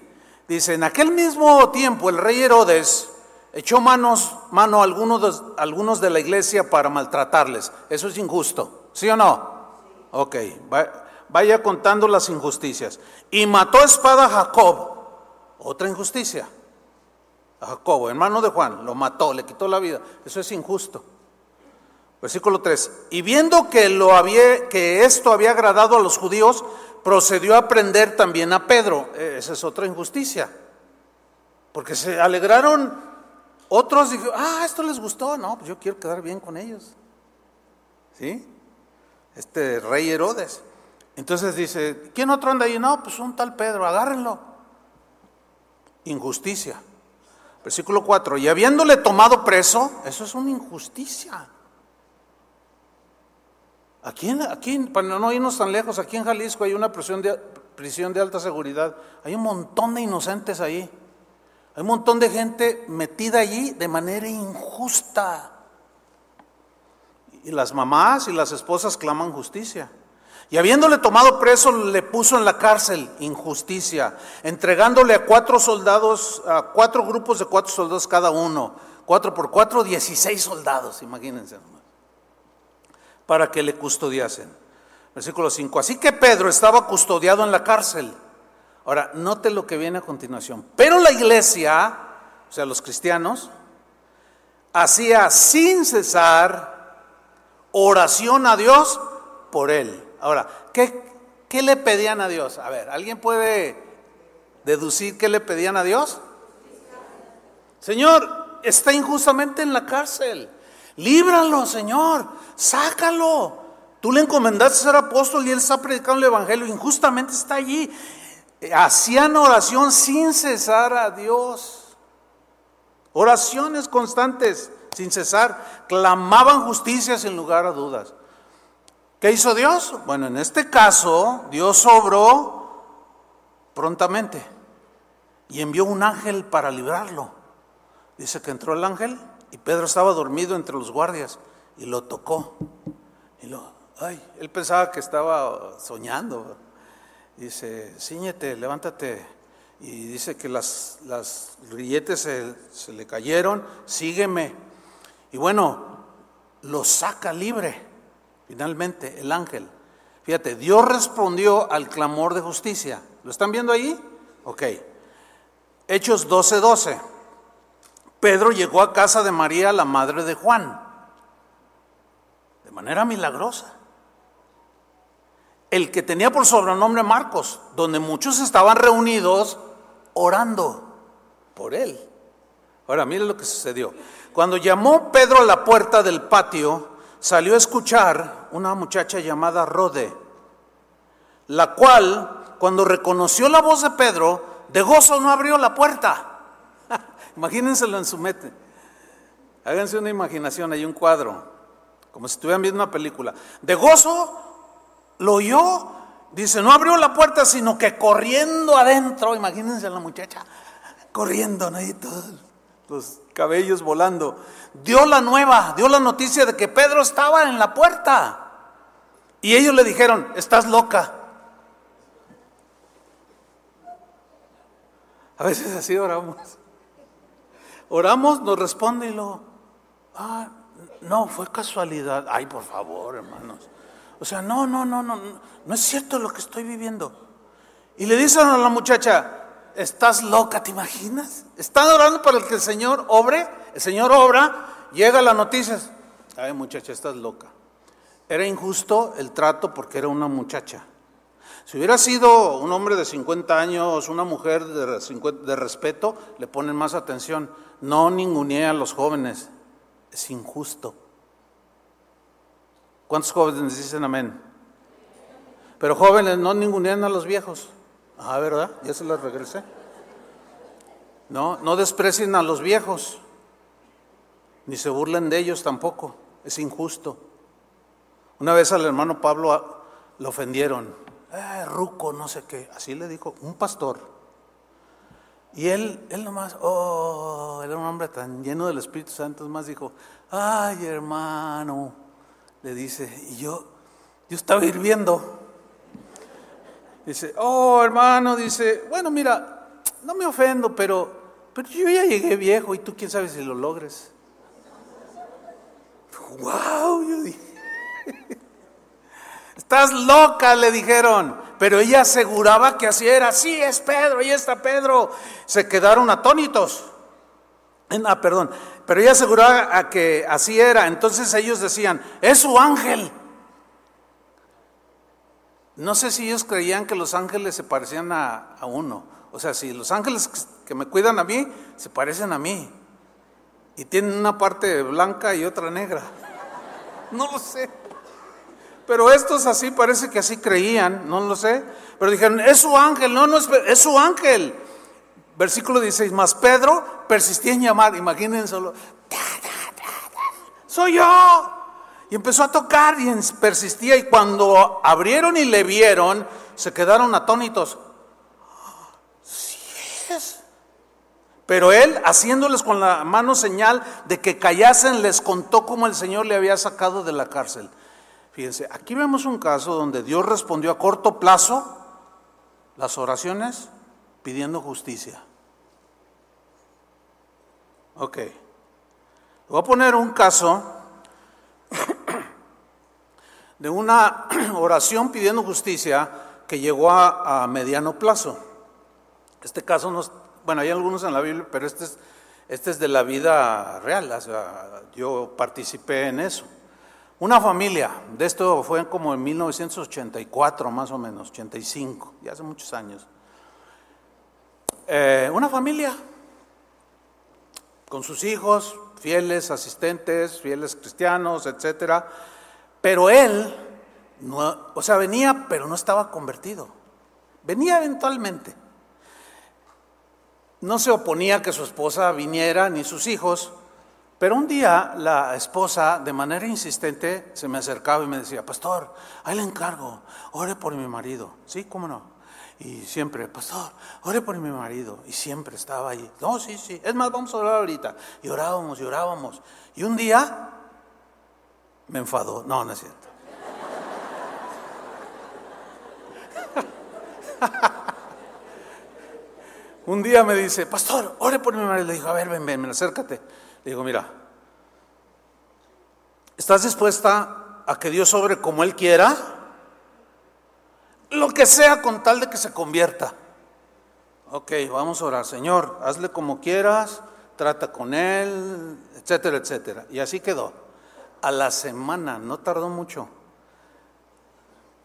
Dice, en aquel mismo tiempo el rey Herodes echó manos, mano a algunos de, algunos de la iglesia para maltratarles. Eso es injusto, ¿sí o no? Ok, vaya contando las injusticias. Y mató espada a Jacob, otra injusticia. A Jacob, hermano de Juan, lo mató, le quitó la vida. Eso es injusto. Versículo 3. Y viendo que, lo había, que esto había agradado a los judíos, procedió a prender también a Pedro. Esa es otra injusticia. Porque se alegraron Otros dijeron, ah, esto les gustó. No, pues yo quiero quedar bien con ellos. ¿Sí? Este rey Herodes. Entonces dice, ¿quién otro anda ahí? No, pues un tal Pedro, agárrenlo. Injusticia. Versículo 4, y habiéndole tomado preso, eso es una injusticia. Aquí, aquí, para no irnos tan lejos, aquí en Jalisco hay una prisión de, prisión de alta seguridad. Hay un montón de inocentes ahí. Hay un montón de gente metida allí de manera injusta. Y las mamás y las esposas claman justicia. Y habiéndole tomado preso, le puso en la cárcel injusticia, entregándole a cuatro soldados, a cuatro grupos de cuatro soldados cada uno, cuatro por cuatro, dieciséis soldados, imagínense para que le custodiasen. Versículo 5. Así que Pedro estaba custodiado en la cárcel. Ahora, note lo que viene a continuación. Pero la iglesia, o sea, los cristianos, hacía sin cesar oración a Dios por él. Ahora, ¿qué, ¿qué le pedían a Dios? A ver, ¿alguien puede deducir qué le pedían a Dios? Señor, está injustamente en la cárcel. Líbralo, Señor, sácalo. Tú le encomendaste ser apóstol y él está predicando el Evangelio. Injustamente está allí. Hacían oración sin cesar a Dios. Oraciones constantes, sin cesar. Clamaban justicia sin lugar a dudas. ¿Qué hizo Dios? Bueno, en este caso, Dios obró prontamente y envió un ángel para librarlo. Dice que entró el ángel y Pedro estaba dormido entre los guardias y lo tocó. Y lo, ay, él pensaba que estaba soñando. Dice, ciñete, levántate. Y dice que las, las grilletes se, se le cayeron, sígueme. Y bueno, lo saca libre, finalmente, el ángel. Fíjate, Dios respondió al clamor de justicia. ¿Lo están viendo ahí? Ok. Hechos 12:12. 12. Pedro llegó a casa de María, la madre de Juan, de manera milagrosa. El que tenía por sobrenombre Marcos, donde muchos estaban reunidos orando por él. Ahora, mire lo que sucedió. Cuando llamó Pedro a la puerta del patio, salió a escuchar una muchacha llamada Rode, la cual, cuando reconoció la voz de Pedro, de gozo no abrió la puerta (laughs) Imagínenselo en su mente. Háganse una imaginación, hay un cuadro, como si estuvieran viendo una película. De gozo, lo oyó, dice, no abrió la puerta, sino que corriendo adentro, imagínense a la muchacha, corriendo, ¿no? todos los cabellos volando. Dio la nueva, dio la noticia de que Pedro estaba en la puerta. Y ellos le dijeron, estás loca. A veces así oramos. Oramos, nos responde y lo, ah, no, fue casualidad. Ay, por favor, hermanos. O sea, no, no, no, no, no es cierto lo que estoy viviendo. Y le dicen a la muchacha, estás loca, ¿te imaginas? Están orando para que el Señor obre, el Señor obra, llega la noticia, ay muchacha, estás loca. Era injusto el trato porque era una muchacha. Si hubiera sido un hombre de 50 años, una mujer de, respeto, le ponen más atención no ningunee a los jóvenes, es injusto. ¿Cuántos jóvenes dicen amén? Pero jóvenes no ningunean a los viejos. Ah, ¿verdad? Ya se los regresé. No, no desprecien a los viejos, ni se burlen de ellos tampoco. Es injusto. Una vez al hermano Pablo lo ofendieron. Eh, ruco, no sé qué. Así le dijo un pastor. Y él, él nomás, oh, era un hombre tan lleno del Espíritu Santo, más dijo, ay hermano, le dice, y yo, yo estaba hirviendo. Dice, oh hermano, dice, bueno, mira, no me ofendo, pero, pero yo ya llegué viejo y tú quién sabe si lo logres. Wow, yo dije, (laughs) estás loca, le dijeron. Pero ella aseguraba que así era. Sí, es Pedro, ahí está Pedro. Se quedaron atónitos. Ah, perdón. Pero ella aseguraba que así era. Entonces ellos decían, es su ángel. No sé si ellos creían que los ángeles se parecían a, uno. O sea, si los ángeles que me cuidan a mí se parecen a mí. y tienen una parte blanca y otra negra. (laughs) No lo sé. Pero estos así parece que así creían, no lo sé. Pero dijeron, es su ángel, no, no es, es su ángel. Versículo 16, más Pedro persistía en llamar, imagínense soy yo. Y empezó a tocar y persistía y cuando abrieron y le vieron, se quedaron atónitos. Sí es. Pero él, haciéndoles con la mano señal de que callasen, les contó cómo el Señor le había sacado de la cárcel. Fíjense, aquí vemos un caso donde Dios respondió a corto plazo las oraciones pidiendo justicia. Ok. Voy a poner un caso (coughs) de una (coughs) oración pidiendo justicia que llegó a, mediano plazo. Este caso, no, bueno, hay algunos en la Biblia, pero este es, este es de la vida real, o sea, yo participé en eso. Una familia, de esto fue como en 1984 más o menos, 85, ya hace muchos años. Eh, una familia con sus hijos, fieles asistentes, fieles cristianos, etcétera. Pero él, o sea, venía, pero no estaba convertido. Venía eventualmente. No se oponía que su esposa viniera ni sus hijos, pero un día la esposa, de manera insistente, se me acercaba y me decía, pastor, ahí le encargo, ore por mi marido. Sí, cómo no. Y siempre, pastor, ore por mi marido. Y siempre estaba ahí. No, sí, sí. Es más, vamos a orar ahorita. Y orábamos y orábamos. Y un día me enfadó. No, no es cierto. (laughs) un día me dice, pastor, ore por mi marido. Le digo, a ver, ven, ven, acércate. Digo, mira, ¿estás dispuesta a que Dios obre como Él quiera? Lo que sea con tal de que se convierta. Ok, vamos a orar. Señor, hazle como quieras, trata con él, etcétera, etcétera. Y así quedó. A la semana, no tardó mucho.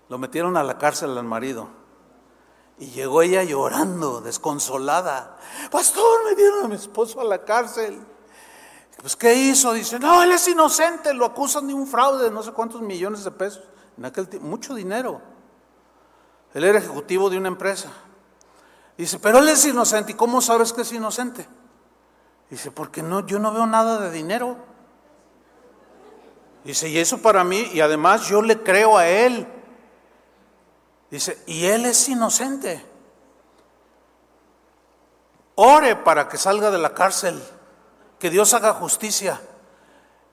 Lo metieron a la cárcel al marido. Y llegó ella llorando, desconsolada. Pastor, me dieron a mi esposo a la cárcel. Pues, ¿qué hizo? Dice, no, él es inocente, lo acusan de un fraude de no sé cuántos millones de pesos. En aquel tiempo, mucho dinero. Él era ejecutivo de una empresa. Dice, pero él es inocente. ¿Y cómo sabes que es inocente? Dice, porque no, yo no veo nada de dinero. Dice, y eso para mí, y además yo le creo a él. Dice, y él es inocente. Ore para que salga de la cárcel, que Dios haga justicia.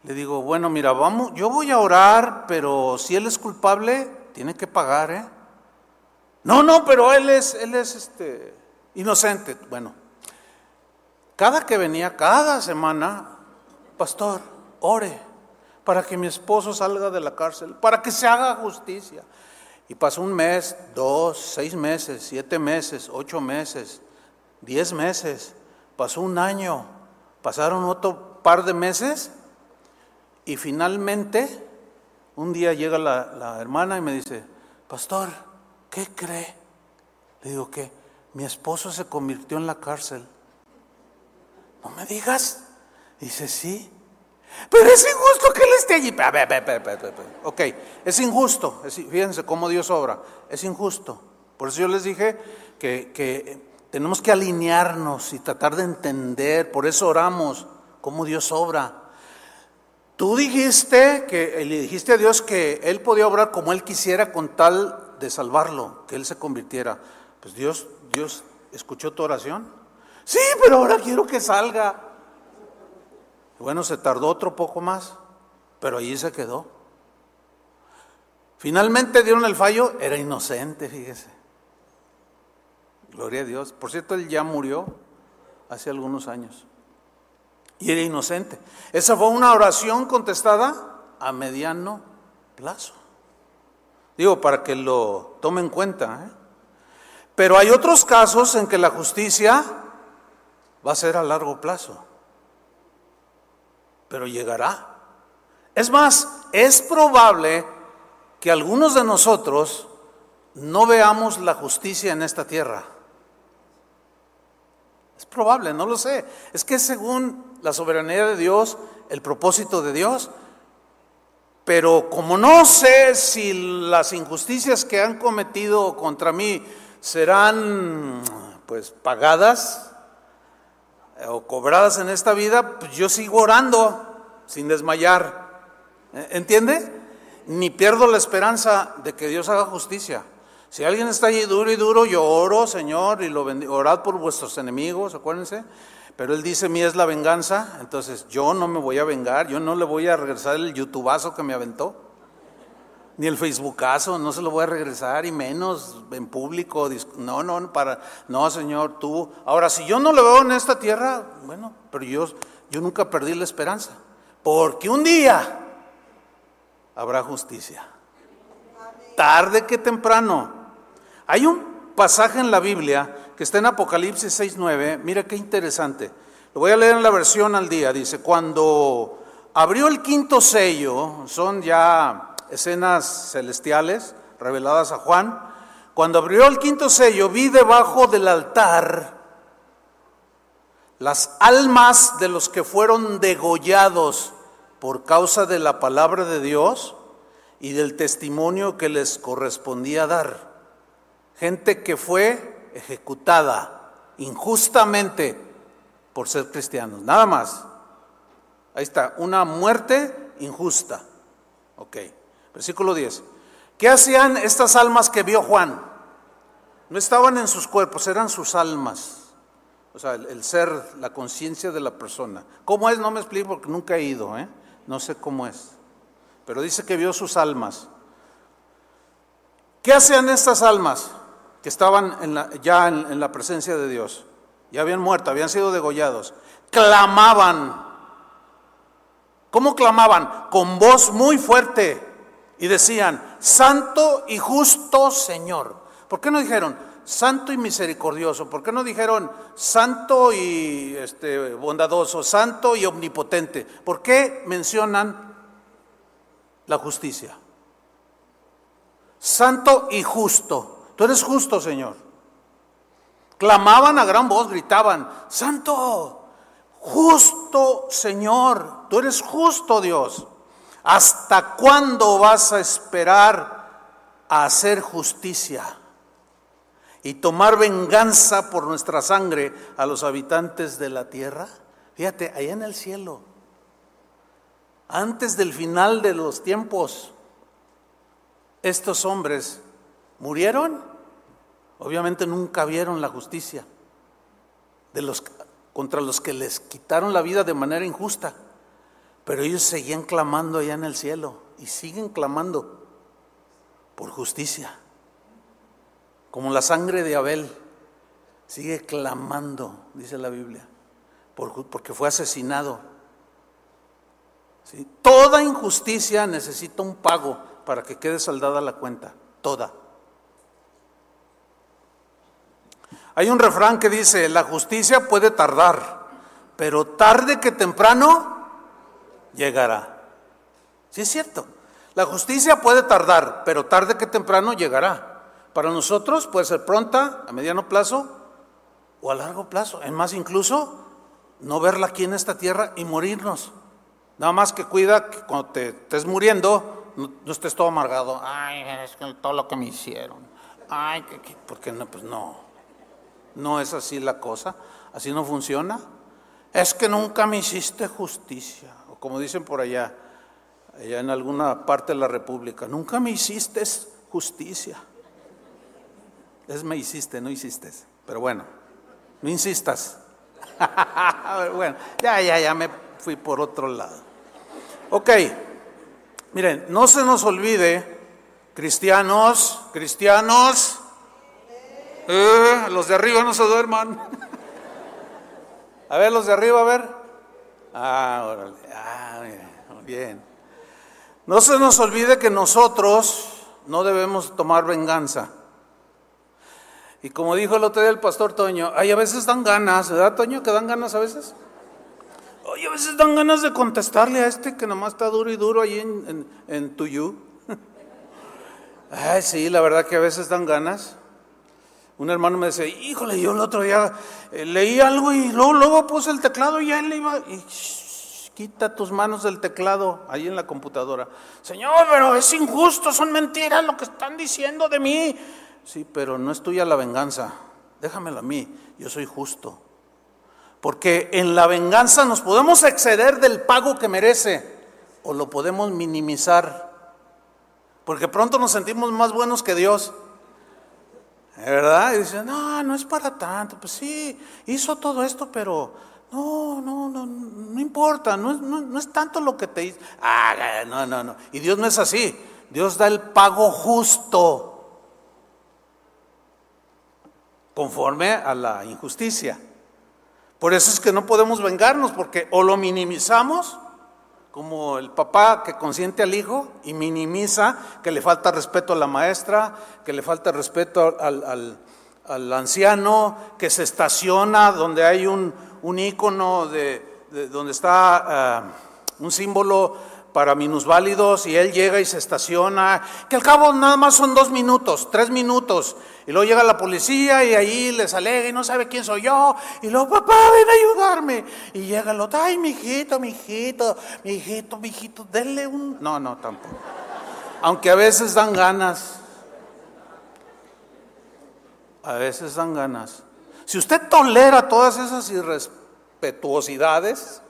Le digo, bueno, mira, vamos, yo voy a orar, pero si él es culpable, tiene que pagar, ¿eh? No, no, pero él es, él es este, inocente. Bueno, cada que venía, cada semana, pastor, ore para que mi esposo salga de la cárcel, para que se haga justicia. Y pasó un mes, dos, seis meses, siete meses, ocho meses, diez meses, pasó un año, pasaron otro par de meses y finalmente un día llega la, la hermana y me dice, pastor, ¿qué cree? Le digo que mi esposo se convirtió en la cárcel. No me digas. Dice, sí. Pero es injusto que él esté allí. Ok, es injusto. fíjense cómo Dios obra. Es injusto. Por eso yo les dije que, que tenemos que alinearnos y tratar de entender. Por eso oramos cómo Dios obra. Tú dijiste que le dijiste a Dios que Él podía obrar como Él quisiera con tal de salvarlo, que él se convirtiera. Pues Dios, Dios escuchó tu oración. Sí, pero ahora quiero que salga. Bueno, se tardó otro poco más, pero allí se quedó. Finalmente dieron el fallo, era inocente, fíjese. Gloria a Dios. Por cierto, él ya murió hace algunos años. Y era inocente. Esa fue una oración contestada a mediano plazo. Digo, para que lo tome en cuenta. ¿eh? Pero hay otros casos en que la justicia va a ser a largo plazo. Pero llegará. Es más, es probable que algunos de nosotros no veamos la justicia en esta tierra. Es probable, no lo sé. Es que según la soberanía de Dios, el propósito de Dios, pero como no sé si las injusticias que han cometido contra mí serán pues pagadas eh, o cobradas en esta vida, pues yo sigo orando sin desmayar. ¿E-, ¿Entiende? Ni pierdo la esperanza de que Dios haga justicia. Si alguien está allí duro y duro, yo oro, Señor, y lo. Orad por vuestros enemigos, acuérdense. Pero Él dice, mí es la venganza, entonces yo no me voy a vengar, yo no le voy a regresar el youtubazo que me aventó, ni el facebookazo, no se lo voy a regresar, y menos en público. No, no, para, no, Señor, tú. Ahora, si yo no lo veo en esta tierra, bueno, pero yo, yo nunca perdí la esperanza, porque un día habrá justicia. Tarde que temprano. Hay un pasaje en la Biblia que está en Apocalipsis 6.9, mira qué interesante. Lo voy a leer en la versión al día. Dice, cuando abrió el quinto sello, son ya escenas celestiales reveladas a Juan, cuando abrió el quinto sello, vi debajo del altar las almas de los que fueron degollados por causa de la palabra de Dios y del testimonio que les correspondía dar. Gente que fue ejecutada injustamente por ser cristianos. Nada más. Ahí está, una muerte injusta. Ok, versículo 10. ¿Qué hacían estas almas que vio Juan? No estaban en sus cuerpos, eran sus almas. O sea, el, ser, la conciencia de la persona. ¿Cómo es? No me explico porque nunca he ido, ¿eh? No sé cómo es. Pero dice que vio sus almas. ¿Qué hacían estas almas? Que estaban ya en, la presencia de Dios, ya habían muerto, habían sido degollados, clamaban. ¿Cómo clamaban? Con voz muy fuerte y decían, Santo y justo Señor. ¿Por qué no dijeron Santo y misericordioso? ¿Por qué no dijeron Santo y este, bondadoso, Santo y omnipotente? ¿Por qué mencionan la justicia? Santo y justo. Tú eres justo, Señor. Clamaban a gran voz, gritaban, Santo, justo, Señor, tú eres justo, Dios. ¿Hasta cuándo vas a esperar a hacer justicia y tomar venganza por nuestra sangre a los habitantes de la tierra? Fíjate, allá en el cielo, antes del final de los tiempos, estos hombres murieron Obviamente nunca vieron la justicia de los, contra los que les quitaron la vida de manera injusta. Pero ellos seguían clamando allá en el cielo y siguen clamando por justicia. Como la sangre de Abel sigue clamando, dice la Biblia, porque fue asesinado. Toda injusticia necesita un pago para que quede saldada la cuenta, toda. Hay un refrán que dice, la justicia puede tardar, pero tarde que temprano llegará. Sí es cierto, la justicia puede tardar, pero tarde que temprano llegará. Para nosotros puede ser pronta, a mediano plazo o a largo plazo. Es más, incluso no verla aquí en esta tierra y morirnos. Nada más que cuida que cuando te estés muriendo, no, estés todo amargado. Ay, es que todo lo que me hicieron. Ay, que, ¿por qué no? Pues no. No es así la cosa, así no funciona. Es que nunca me hiciste justicia, o como dicen por allá, allá en alguna parte de la República, nunca me hiciste justicia. Es me hiciste, no hiciste. Pero bueno, no insistas. (laughs) bueno, ya, ya, ya me fui por otro lado. Ok, miren, no se nos olvide, cristianos, cristianos, eh, los de arriba no se duerman. A ver, los de arriba, a ver. Ah, órale. Ah, bien. No se nos olvide que nosotros no debemos tomar venganza. Y como dijo el otro día el pastor Toño, hay a veces dan ganas, ¿verdad, Toño? Que dan ganas a veces. Oye, a veces dan ganas de contestarle a este que nomás está duro y duro ahí en, en, en Tuyú. (laughs) Ay, sí, la verdad que a veces dan ganas. Un hermano me dice, híjole, yo el otro día eh, leí algo y luego, luego puse el teclado y ya él iba... Y, quita tus manos del teclado ahí en la computadora. Señor, pero es injusto, son mentiras lo que están diciendo de mí. Sí, pero no es tuya la venganza. Déjamelo a mí, yo soy justo. Porque en la venganza nos podemos exceder del pago que merece o lo podemos minimizar. Porque pronto nos sentimos más buenos que Dios. ¿Verdad? Y dicen, no, no es para tanto. Pues sí, hizo todo esto, pero no, no, no, no importa, no es, no, es tanto lo que te dice. Ah, no, no, no. Y Dios no es así. Dios da el pago justo conforme a la injusticia. Por eso es que no podemos vengarnos, porque o lo minimizamos, como el papá que consiente al hijo y minimiza que le falta respeto a la maestra, que le falta respeto al, anciano, que se estaciona donde hay un, un icono de, donde está ah, un símbolo para minusválidos y él llega y se estaciona, que al cabo nada más son dos minutos, tres minutos, y luego llega la policía y ahí les alega y no sabe quién soy yo, y luego papá ven a ayudarme, y llega el otro, ay mi hijito, mi hijito, mi hijito, mi hijito, denle un... No, no, tampoco. Aunque a veces dan ganas, a veces dan ganas. Si usted tolera todas esas irrespetuosidades,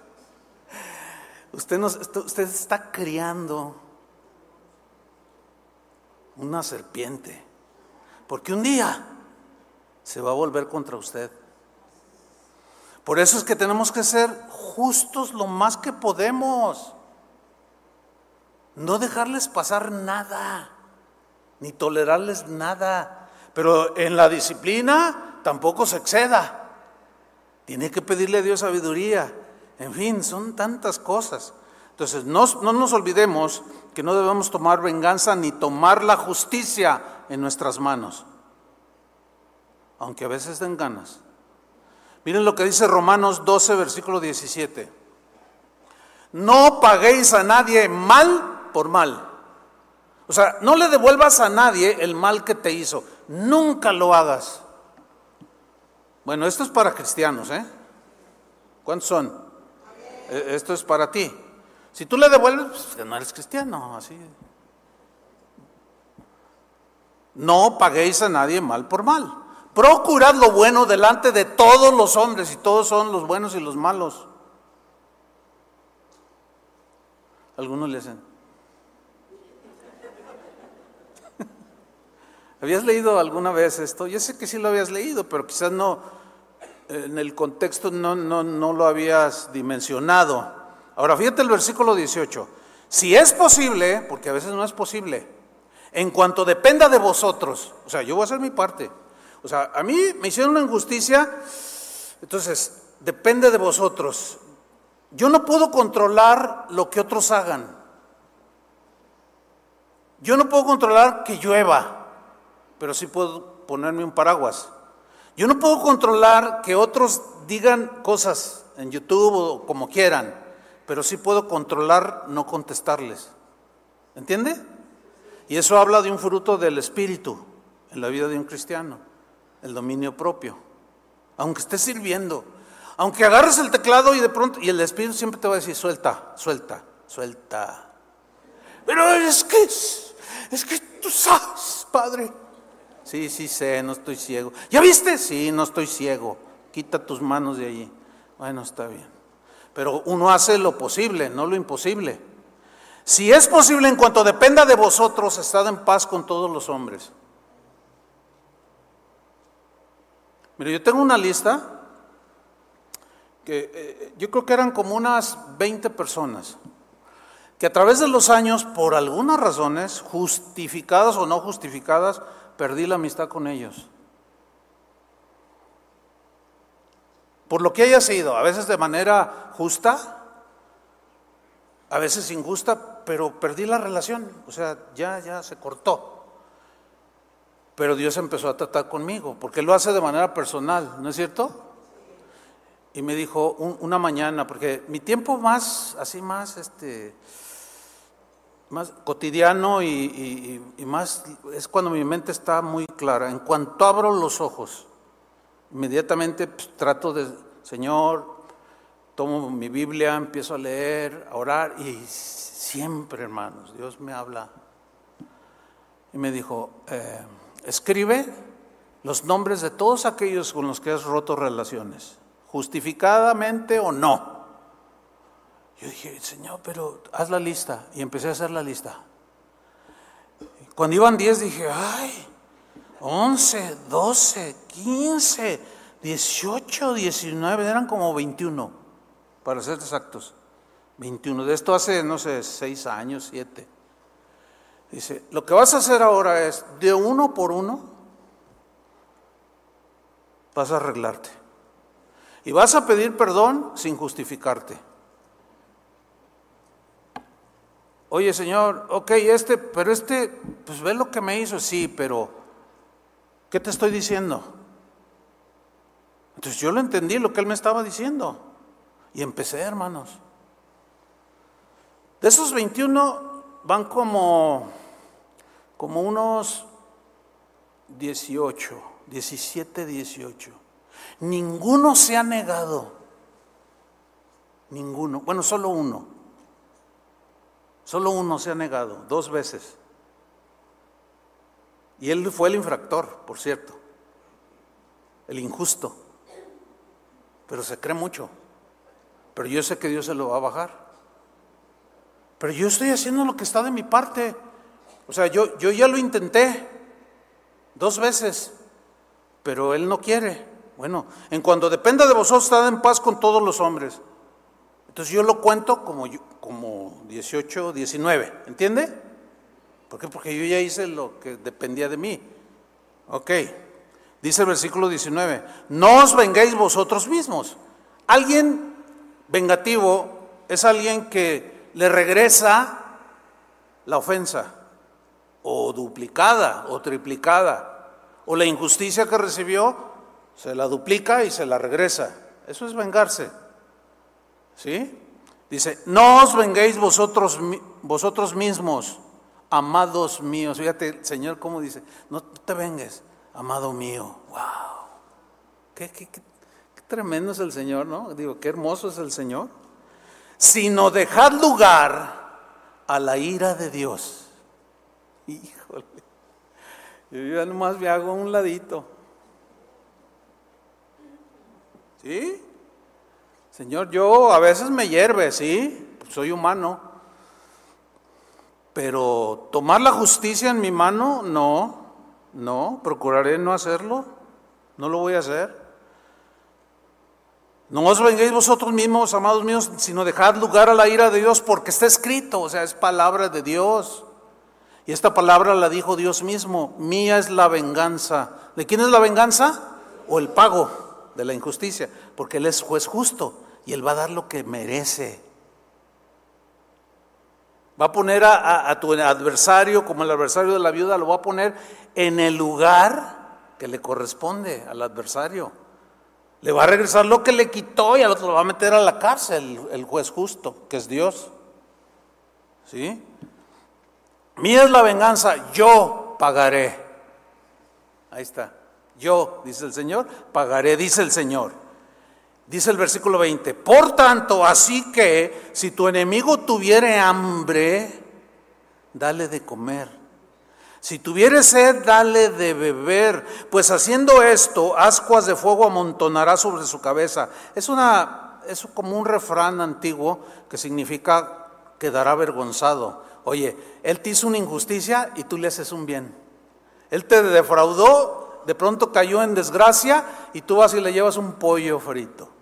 usted, usted está criando una serpiente, porque un día se va a volver contra usted. Por eso es que tenemos que ser justos lo más que podemos. No dejarles pasar nada, ni tolerarles nada. Pero en la disciplina tampoco se exceda. Tiene que pedirle a Dios sabiduría. En fin, son tantas cosas. Entonces, no, no nos olvidemos que no debemos tomar venganza ni tomar la justicia en nuestras manos. Aunque a veces den ganas. Miren lo que dice Romanos 12, versículo 17. No paguéis a nadie mal por mal. O sea, no le devuelvas a nadie el mal que te hizo. Nunca lo hagas. Bueno, esto es para cristianos, ¿eh? ¿Cuántos son? E, esto es para ti. Si tú le devuelves, pues no eres cristiano, así. No paguéis a nadie mal por mal. Procurad lo bueno delante de todos los hombres, y todos son los buenos y los malos. Algunos le hacen. (laughs) ¿Habías leído alguna vez esto? Yo sé que sí lo habías leído, pero quizás no, en el contexto no, no, no lo habías dimensionado. Ahora fíjate el versículo 18. Si es posible, porque a veces no es posible, en cuanto dependa de vosotros, o sea, yo voy a hacer mi parte. O sea, a mí me hicieron una injusticia, entonces depende de vosotros. Yo no puedo controlar lo que otros hagan. Yo no puedo controlar que llueva, pero sí puedo ponerme un paraguas. Yo no puedo controlar que otros digan cosas en YouTube o como quieran, pero sí puedo controlar no contestarles. ¿Entiende? Y eso habla de un fruto del espíritu en la vida de un cristiano, el dominio propio. Aunque estés sirviendo, aunque agarres el teclado y de pronto, y el espíritu siempre te va a decir, suelta, suelta, suelta. Pero es que, es que tú sabes, Padre, Sí, sí sé, no estoy ciego. ¿Ya viste? Sí, no estoy ciego. Quita tus manos de allí. Bueno, está bien. Pero uno hace lo posible, no lo imposible. Si es posible, en cuanto dependa de vosotros, estad en paz con todos los hombres. Mire, yo tengo una lista que eh, yo creo que eran como unas 20 personas que a través de los años, por algunas razones, justificadas o no justificadas, perdí la amistad con ellos. Por lo que haya sido, a veces de manera justa, a veces injusta, pero perdí la relación, o sea, ya, ya se cortó. Pero Dios empezó a tratar conmigo, porque lo hace de manera personal, ¿no es cierto? Y me dijo una mañana, porque mi tiempo más, así más, este, más cotidiano y, más es cuando mi mente está muy clara. En cuanto abro los ojos, inmediatamente pues, trato de, Señor, tomo mi Biblia, empiezo a leer, a orar y siempre, hermanos, Dios me habla. Y me dijo, eh, escribe los nombres de todos aquellos con los que has roto relaciones, justificadamente o no. Yo dije, Señor, pero haz la lista. Y empecé a hacer la lista. Cuando iban 10 dije, ay, 11, 12, 15, 18, 19, eran como 21, para ser exactos. 21. De esto hace, no sé, 6 años, 7. Dice, lo que vas a hacer ahora es, de uno por uno, vas a arreglarte. Y vas a pedir perdón sin justificarte. Oye, Señor, ok, este, pero este, pues ve lo que me hizo, sí, pero ¿qué te estoy diciendo? Entonces yo lo entendí lo que él me estaba diciendo. Y empecé, hermanos. De esos 21 van como, como unos 18, 17, 18. Ninguno se ha negado. Ninguno. Bueno, solo uno. Solo uno se ha negado, dos veces. Y él fue el infractor, por cierto, el injusto. Pero se cree mucho. Pero yo sé que Dios se lo va a bajar. Pero yo estoy haciendo lo que está de mi parte. O sea, yo, yo ya lo intenté dos veces, pero Él no quiere. Bueno, en cuanto dependa de vosotros, estad en paz con todos los hombres. Entonces yo lo cuento como, como 18, 19, ¿entiende? ¿Por qué? Porque yo ya hice lo que dependía de mí. Ok, dice el versículo 19, no os vengáis vosotros mismos. Alguien vengativo es alguien que le regresa la ofensa, o duplicada, o triplicada, o la injusticia que recibió, se la duplica y se la regresa. Eso es vengarse. ¿Sí? Dice, no os vengáis vosotros, vosotros mismos, amados míos. Fíjate, el Señor, cómo dice, no te vengues, amado mío. ¡Wow! Qué, tremendo es el Señor, ¿no? Digo, qué hermoso es el Señor. Sino dejad lugar a la ira de Dios. Híjole. Yo ya nomás me hago un ladito. ¿Sí? Señor, yo a veces me hierve, sí, soy humano, pero tomar la justicia en mi mano, no, no, procuraré no hacerlo, no lo voy a hacer. No os vengáis vosotros mismos, amados míos, sino dejad lugar a la ira de Dios, porque está escrito, o sea, es palabra de Dios. Y esta palabra la dijo Dios mismo, mía es la venganza. ¿De quién es la venganza? O el pago de la injusticia, porque Él es juez justo y Él va a dar lo que merece. Va a poner a, tu adversario, como el adversario de la viuda, lo va a poner en el lugar que le corresponde al adversario. Le va a regresar lo que le quitó y al otro lo va a meter a la cárcel, el juez justo, que es Dios. ¿Sí? Mía es la venganza, yo pagaré. Ahí está. Yo, dice el Señor, pagaré, dice el Señor. Dice el versículo 20, por tanto, así que si tu enemigo tuviere hambre, dale de comer. Si tuviere sed, dale de beber, pues haciendo esto, ascuas de fuego amontonará sobre su cabeza. Es una es como un refrán antiguo que significa quedará avergonzado. Oye, él te hizo una injusticia y tú le haces un bien. Él te defraudó, de pronto cayó en desgracia y tú vas y le llevas un pollo frito.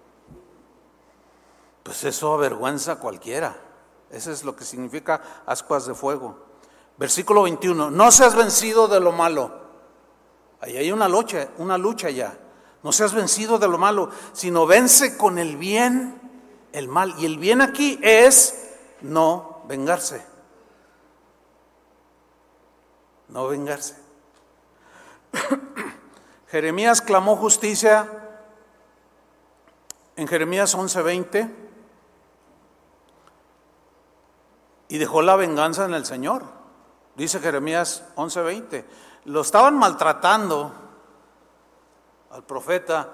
Pues eso avergüenza a cualquiera. Eso es lo que significa ascuas de fuego. Versículo 21. No seas vencido de lo malo. Ahí hay una lucha, una lucha ya. No seas vencido de lo malo, sino vence con el bien el mal. Y el bien aquí es no vengarse. No vengarse. (clears throat) Jeremías clamó justicia en Jeremías 11:20. Y dejó la venganza en el Señor. Dice Jeremías 11:20. Lo estaban maltratando al profeta.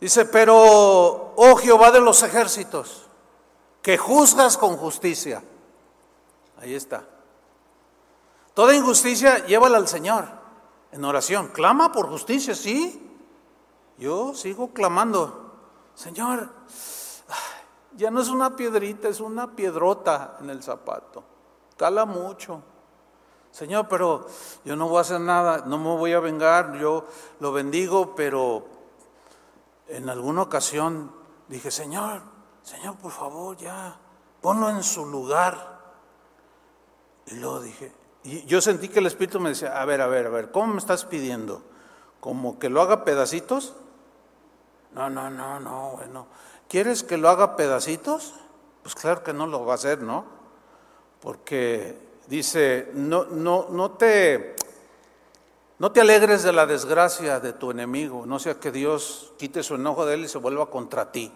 Dice, pero, oh Jehová de los ejércitos, que juzgas con justicia. Ahí está. Toda injusticia llévala al Señor en oración. Clama por justicia, sí. Yo sigo clamando. Señor, ya no es una piedrita, es una piedrota en el zapato. Cala mucho. Señor, pero yo no voy a hacer nada, no me voy a vengar, yo lo bendigo, pero en alguna ocasión dije, Señor, Señor, por favor, ya, ponlo en su lugar. Y luego dije, y yo sentí que el Espíritu me decía, a ver, a ver, a ver, ¿cómo me estás pidiendo? ¿Como que lo haga pedacitos? No, no, no, no, bueno. ¿Quieres que lo haga pedacitos? Pues claro que no lo va a hacer, ¿no? Porque dice, no, no, no te, no te alegres de la desgracia de tu enemigo, no sea que Dios quite su enojo de él y se vuelva contra ti.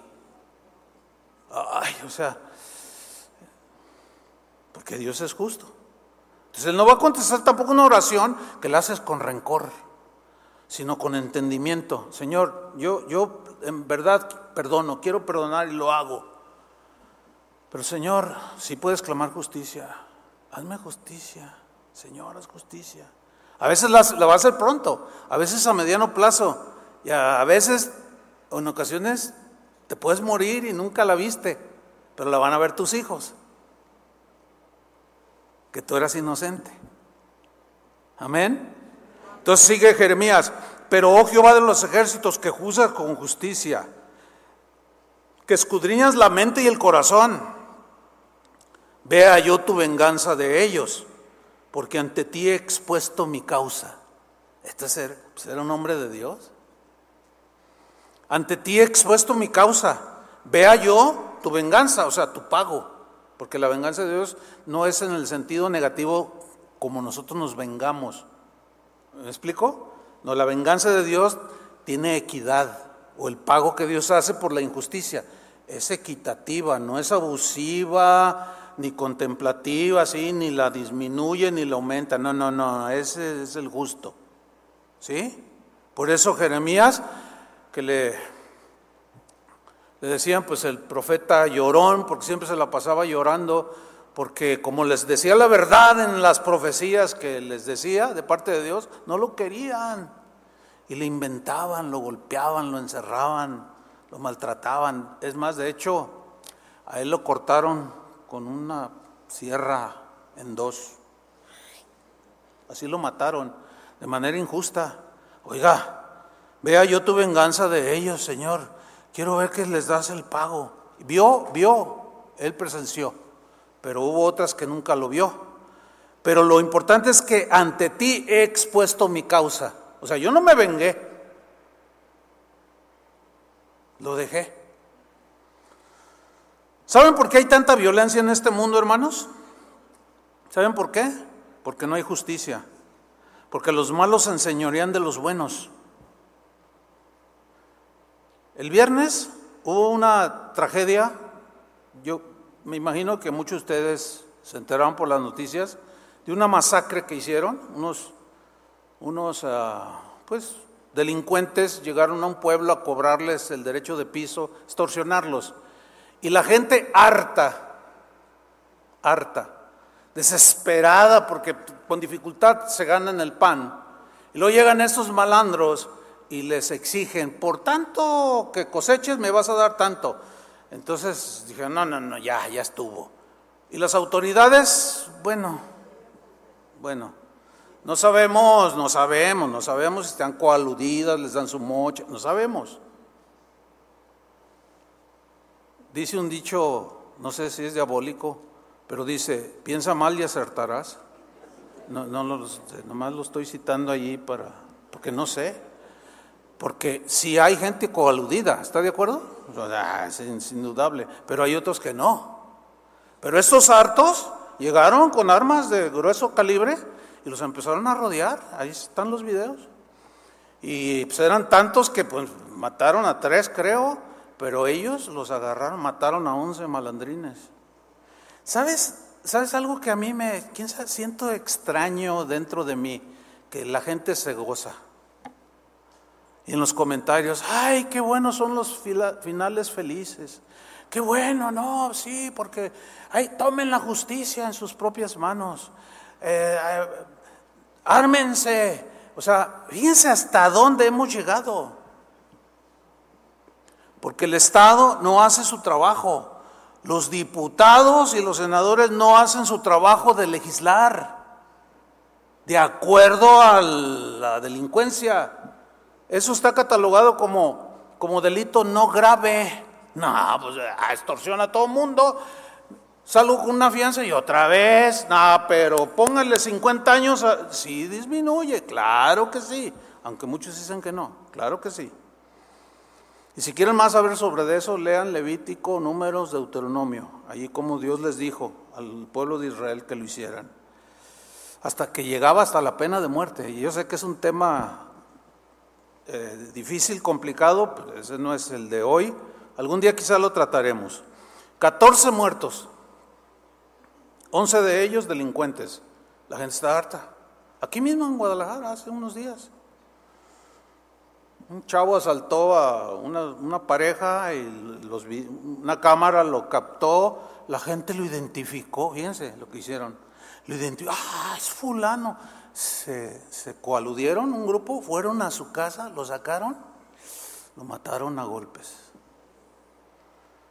Ay, o sea, porque Dios es justo. Entonces Él no va a contestar tampoco una oración que la haces con rencor, sino con entendimiento. Señor, yo, yo en verdad perdono, quiero perdonar y lo hago. Pero Señor, si puedes clamar justicia, hazme justicia. Señor, haz justicia. A veces la, va a hacer pronto, a veces a mediano plazo, y a, a veces, en ocasiones, te puedes morir y nunca la viste, pero la van a ver tus hijos, que tú eras inocente. Amén. Entonces sigue Jeremías, pero oh Jehová de los ejércitos, que juzgas con justicia, que escudriñas la mente y el corazón, vea yo tu venganza de ellos, porque ante ti he expuesto mi causa. Este ser, era un hombre de Dios. Ante ti he expuesto mi causa. Vea yo tu venganza, o sea, tu pago. Porque la venganza de Dios no es en el sentido negativo como nosotros nos vengamos. ¿Me explico? No, la venganza de Dios tiene equidad o el pago que Dios hace por la injusticia. Es equitativa, no es abusiva, ni contemplativa, así, ni la disminuye, ni la aumenta. No, no, no, ese es el justo. ¿Sí? Por eso Jeremías que le, le decían pues el profeta llorón, porque siempre se la pasaba llorando, porque como les decía la verdad en las profecías que les decía de parte de Dios, no lo querían. Y le inventaban, lo golpeaban, lo encerraban, lo maltrataban. Es más, de hecho, a él lo cortaron con una sierra en dos. Así lo mataron de manera injusta. Oiga, Vea yo tu venganza de ellos, Señor. Quiero ver que les das el pago. Vio, vio, él presenció, pero hubo otras que nunca lo vio. Pero lo importante es que ante ti he expuesto mi causa. O sea, yo no me vengué. Lo dejé. ¿Saben por qué hay tanta violencia en este mundo, hermanos? ¿Saben por qué? Porque no hay justicia. Porque los malos se enseñorean de los buenos. El viernes hubo una tragedia, yo me imagino que muchos de ustedes se enteraron por las noticias, de una masacre que hicieron, unos, unos ah, pues, delincuentes llegaron a un pueblo a cobrarles el derecho de piso, extorsionarlos. Y la gente harta, harta, desesperada porque con dificultad se ganan el pan. Y luego llegan esos malandros y les exigen, por tanto que coseches me vas a dar tanto. Entonces dije, no, no, no, ya, ya estuvo. Y las autoridades, bueno, bueno, no sabemos, no sabemos, no sabemos si están coaludidas, les dan su mocha, no sabemos. Dice un dicho, no sé si es diabólico, pero dice, piensa mal y acertarás. No, no, nomás lo estoy citando allí para, porque no sé. Porque si hay gente coaludida, ¿está de acuerdo? es indudable, pero hay otros que no. Pero estos hartos llegaron con armas de grueso calibre y los empezaron a rodear, ahí están los videos. Y pues eran tantos que pues mataron a tres, creo, pero ellos los agarraron, mataron a once malandrines. ¿Sabes ¿sabes algo que a mí me, quién sabe, siento extraño dentro de mí? Que la gente se goza. Y en los comentarios, ay, qué buenos son los finales felices. Qué bueno, no, sí, porque ay, tomen la justicia en sus propias manos. Eh, eh, ármense. O sea, fíjense hasta dónde hemos llegado. Porque el Estado no hace su trabajo. Los diputados y los senadores no hacen su trabajo de legislar de acuerdo a la delincuencia. Eso está catalogado como, como delito no grave. No, pues extorsiona a todo mundo. Salgo con una fianza y otra vez. No, pero póngale 50 años. Sí disminuye, claro que sí. Aunque muchos dicen que no, claro que sí. Y si quieren más saber sobre eso, lean Levítico, Números, Deuteronomio. Allí como Dios les dijo al pueblo de Israel que lo hicieran. Hasta que llegaba hasta la pena de muerte. Y yo sé que es un tema eh, difícil, complicado, pero ese no es el de hoy. Algún día quizá lo trataremos. 14 muertos, 11 de ellos delincuentes. La gente está harta. Aquí mismo en Guadalajara, hace unos días. Un chavo asaltó a una, pareja y una cámara lo captó, la gente lo identificó, fíjense lo que hicieron. Lo identificó, ah, es fulano. Se, se coaludieron un grupo, fueron a su casa, lo sacaron, lo mataron a golpes.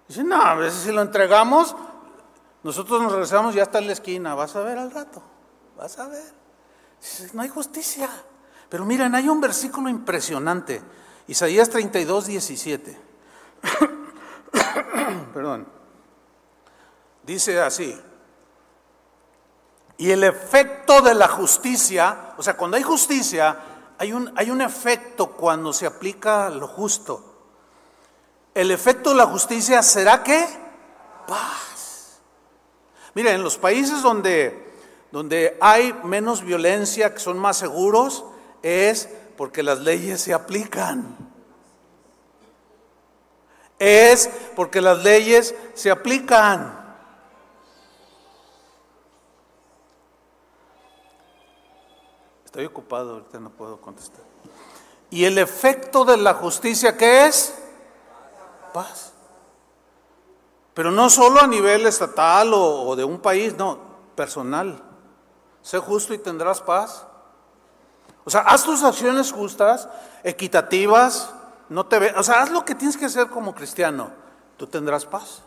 Dice, no, a veces si lo entregamos, nosotros nos regresamos ya está en la esquina, vas a ver al rato, vas a ver. no hay justicia. Pero miren, hay un versículo impresionante, Isaías 32, 17. (coughs) Perdón. Dice así, y el efecto de la justicia, o sea, cuando hay justicia, hay un, hay un efecto cuando se aplica lo justo. El efecto de la justicia será que paz. Miren, en los países donde, donde hay menos violencia, que son más seguros, es porque las leyes se aplican. Es porque las leyes se aplican. Estoy ocupado, ahorita no puedo contestar. ¿Y el efecto de la justicia qué es? Paz. Pero no solo a nivel estatal o, de un país, no, personal. Sé justo y tendrás paz. O sea, haz tus acciones justas, equitativas, no te ve, o sea, haz lo que tienes que hacer como cristiano, tú tendrás paz.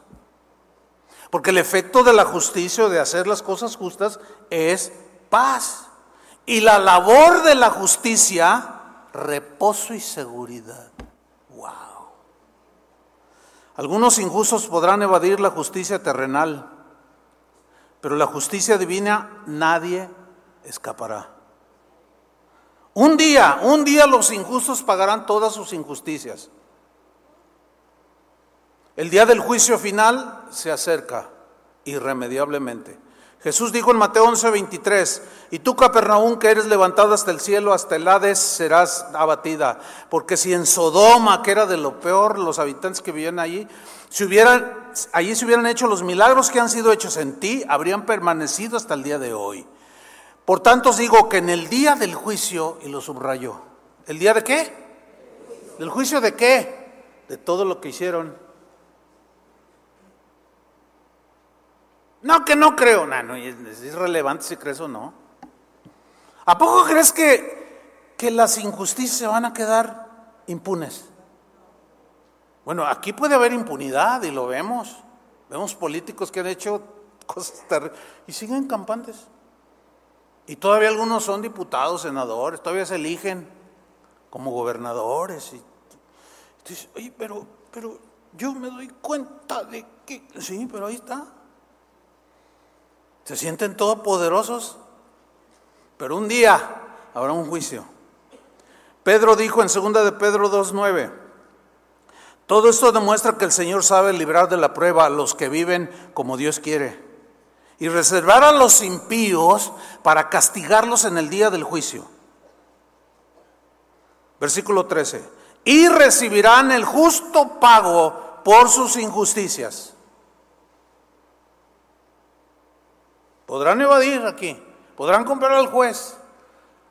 Porque el efecto de la justicia o de hacer las cosas justas es paz. Y la labor de la justicia, reposo y seguridad. Algunos injustos podrán evadir la justicia terrenal, pero la justicia divina nadie escapará. Un día, un día los injustos pagarán todas sus injusticias. El día del juicio final se acerca irremediablemente. Jesús dijo en Mateo 11, 23, y tú Capernaum que eres levantada hasta el cielo, hasta el Hades, serás abatida. Porque si en Sodoma, que era de lo peor, los habitantes que vivían allí, si hubieran, allí se hubieran hecho los milagros que han sido hechos en ti, habrían permanecido hasta el día de hoy. Por tanto os digo que en el día del juicio, y lo subrayó, ¿el día de qué? ¿Del juicio de qué? De todo lo que hicieron. No, que no creo, no, no es irrelevante si crees o no. ¿A poco crees que, que las injusticias se van a quedar impunes? Bueno, aquí puede haber impunidad y lo vemos. Vemos políticos que han hecho cosas terribles y siguen campantes. Y todavía algunos son diputados, senadores, todavía se eligen como gobernadores. Y, pero, pero yo me doy cuenta de que... Sí, pero ahí está. Se sienten todopoderosos, pero un día habrá un juicio. Pedro dijo en 2 de Pedro 2.9, todo esto demuestra que el Señor sabe librar de la prueba a los que viven como Dios quiere y reservar a los impíos para castigarlos en el día del juicio. Versículo 13. Y recibirán el justo pago por sus injusticias. Podrán evadir aquí, podrán comprar al juez.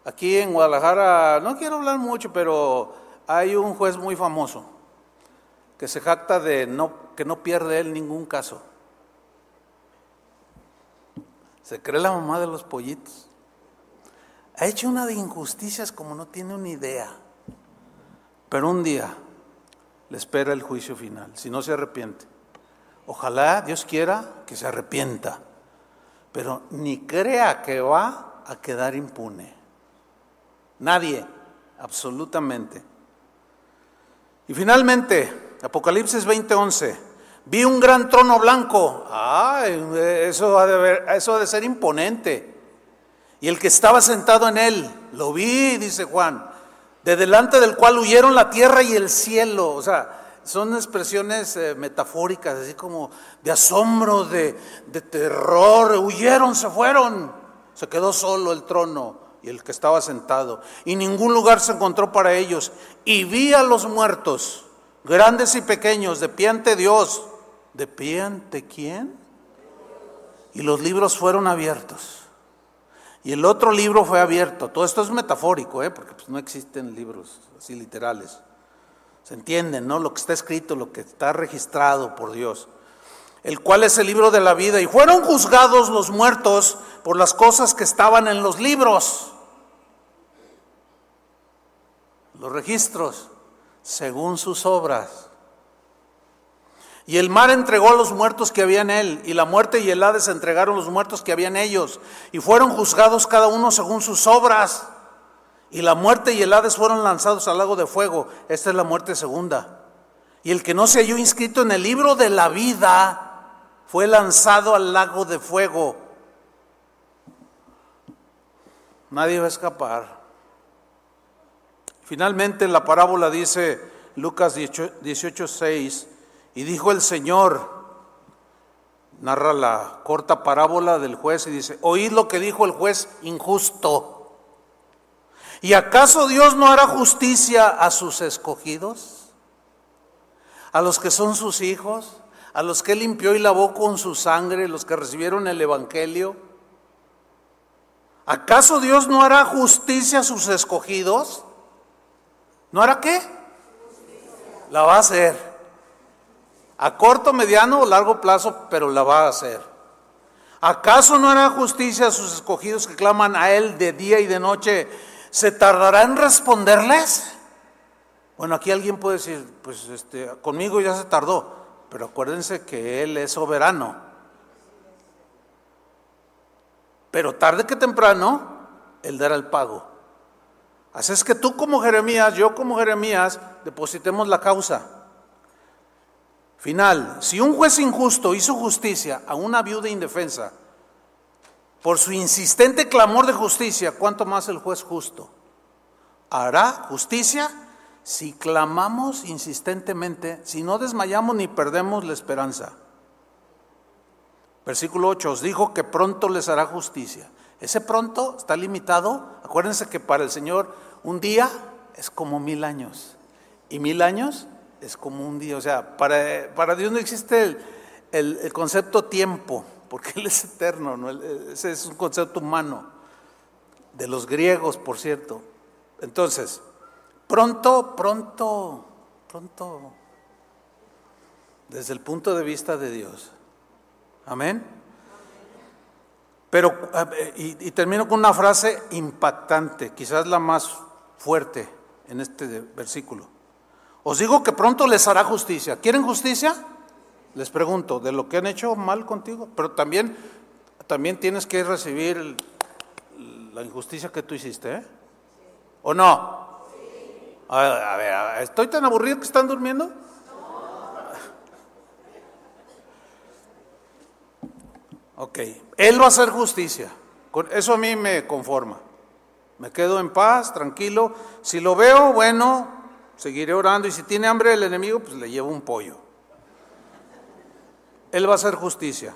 Aquí en Guadalajara, no quiero hablar mucho, pero hay un juez muy famoso que se jacta de no, que no pierde él ningún caso. Se cree la mamá de los pollitos. Ha hecho una de injusticias como no tiene una idea. Pero un día le espera el juicio final, si no se arrepiente. Ojalá Dios quiera que se arrepienta, pero ni crea que va a quedar impune. Nadie, absolutamente. Y finalmente, Apocalipsis 20:11, vi un gran trono blanco. Ah, eso ha, de eso ha de ser imponente. Y el que estaba sentado en él, lo vi, dice Juan, de delante del cual huyeron la tierra y el cielo. O sea, son expresiones eh, metafóricas, así como de asombro, de, de terror. Huyeron, se fueron. Se quedó solo el trono y el que estaba sentado. Y ningún lugar se encontró para ellos. Y vi a los muertos, grandes y pequeños, de pie ante Dios. ¿De pie ante quién? Y los libros fueron abiertos. Y el otro libro fue abierto. Todo esto es metafórico, ¿eh? porque pues, no existen libros así literales. Se entiende, ¿no? Lo que está escrito, lo que está registrado por Dios. El cual es el libro de la vida. Y fueron juzgados los muertos por las cosas que estaban en los libros. Los registros, según sus obras. Y el mar entregó a los muertos que había en él, y la muerte y el Hades entregaron los muertos que había en ellos, y fueron juzgados cada uno según sus obras. Y la muerte y el Hades fueron lanzados al lago de fuego. Esta es la muerte segunda. Y el que no se halló inscrito en el libro de la vida fue lanzado al lago de fuego. Nadie va a escapar. Finalmente la parábola dice Lucas 18, 6, y dijo el Señor, narra la corta parábola del juez y dice, oíd lo que dijo el juez injusto. ¿Y acaso Dios no hará justicia a sus escogidos? A los que son sus hijos, a los que limpió y lavó con su sangre, los que recibieron el Evangelio. ¿Acaso Dios no hará justicia a sus escogidos? ¿No hará qué? La va a hacer a corto, mediano o largo plazo, pero la va a hacer. ¿Acaso no hará justicia a sus escogidos que claman a Él de día y de noche? ¿Se tardará en responderles? Bueno, aquí alguien puede decir, pues este, conmigo ya se tardó, pero acuérdense que Él es soberano. Pero tarde que temprano, Él dará el pago. Así es que tú como Jeremías, yo como Jeremías, depositemos la causa. Final, si un juez injusto hizo justicia a una viuda indefensa por su insistente clamor de justicia, ¿cuánto más el juez justo? ¿Hará justicia si clamamos insistentemente, si no desmayamos ni perdemos la esperanza? Versículo 8, os dijo que pronto les hará justicia. Ese pronto está limitado. Acuérdense que para el Señor un día es como mil años y mil años es como un día. O sea, para, para Dios no existe el, concepto tiempo, porque Él es eterno, ¿no? ese es un concepto humano, de los griegos, por cierto. Entonces, pronto, pronto, pronto, desde el punto de vista de Dios. Amén. Pero, y, y termino con una frase impactante, quizás la más fuerte en este versículo. Os digo que pronto les hará justicia. ¿Quieren justicia? Les pregunto, de lo que han hecho mal contigo, pero también, también tienes que recibir la injusticia que tú hiciste, ¿eh? ¿O no? A, ver, ¿estoy tan aburrido que están durmiendo? Ok, Él va a hacer justicia. Eso a mí me conforma. Me quedo en paz, tranquilo. Si lo veo, bueno, seguiré orando y si tiene hambre el enemigo, pues le llevo un pollo. Él va a hacer justicia.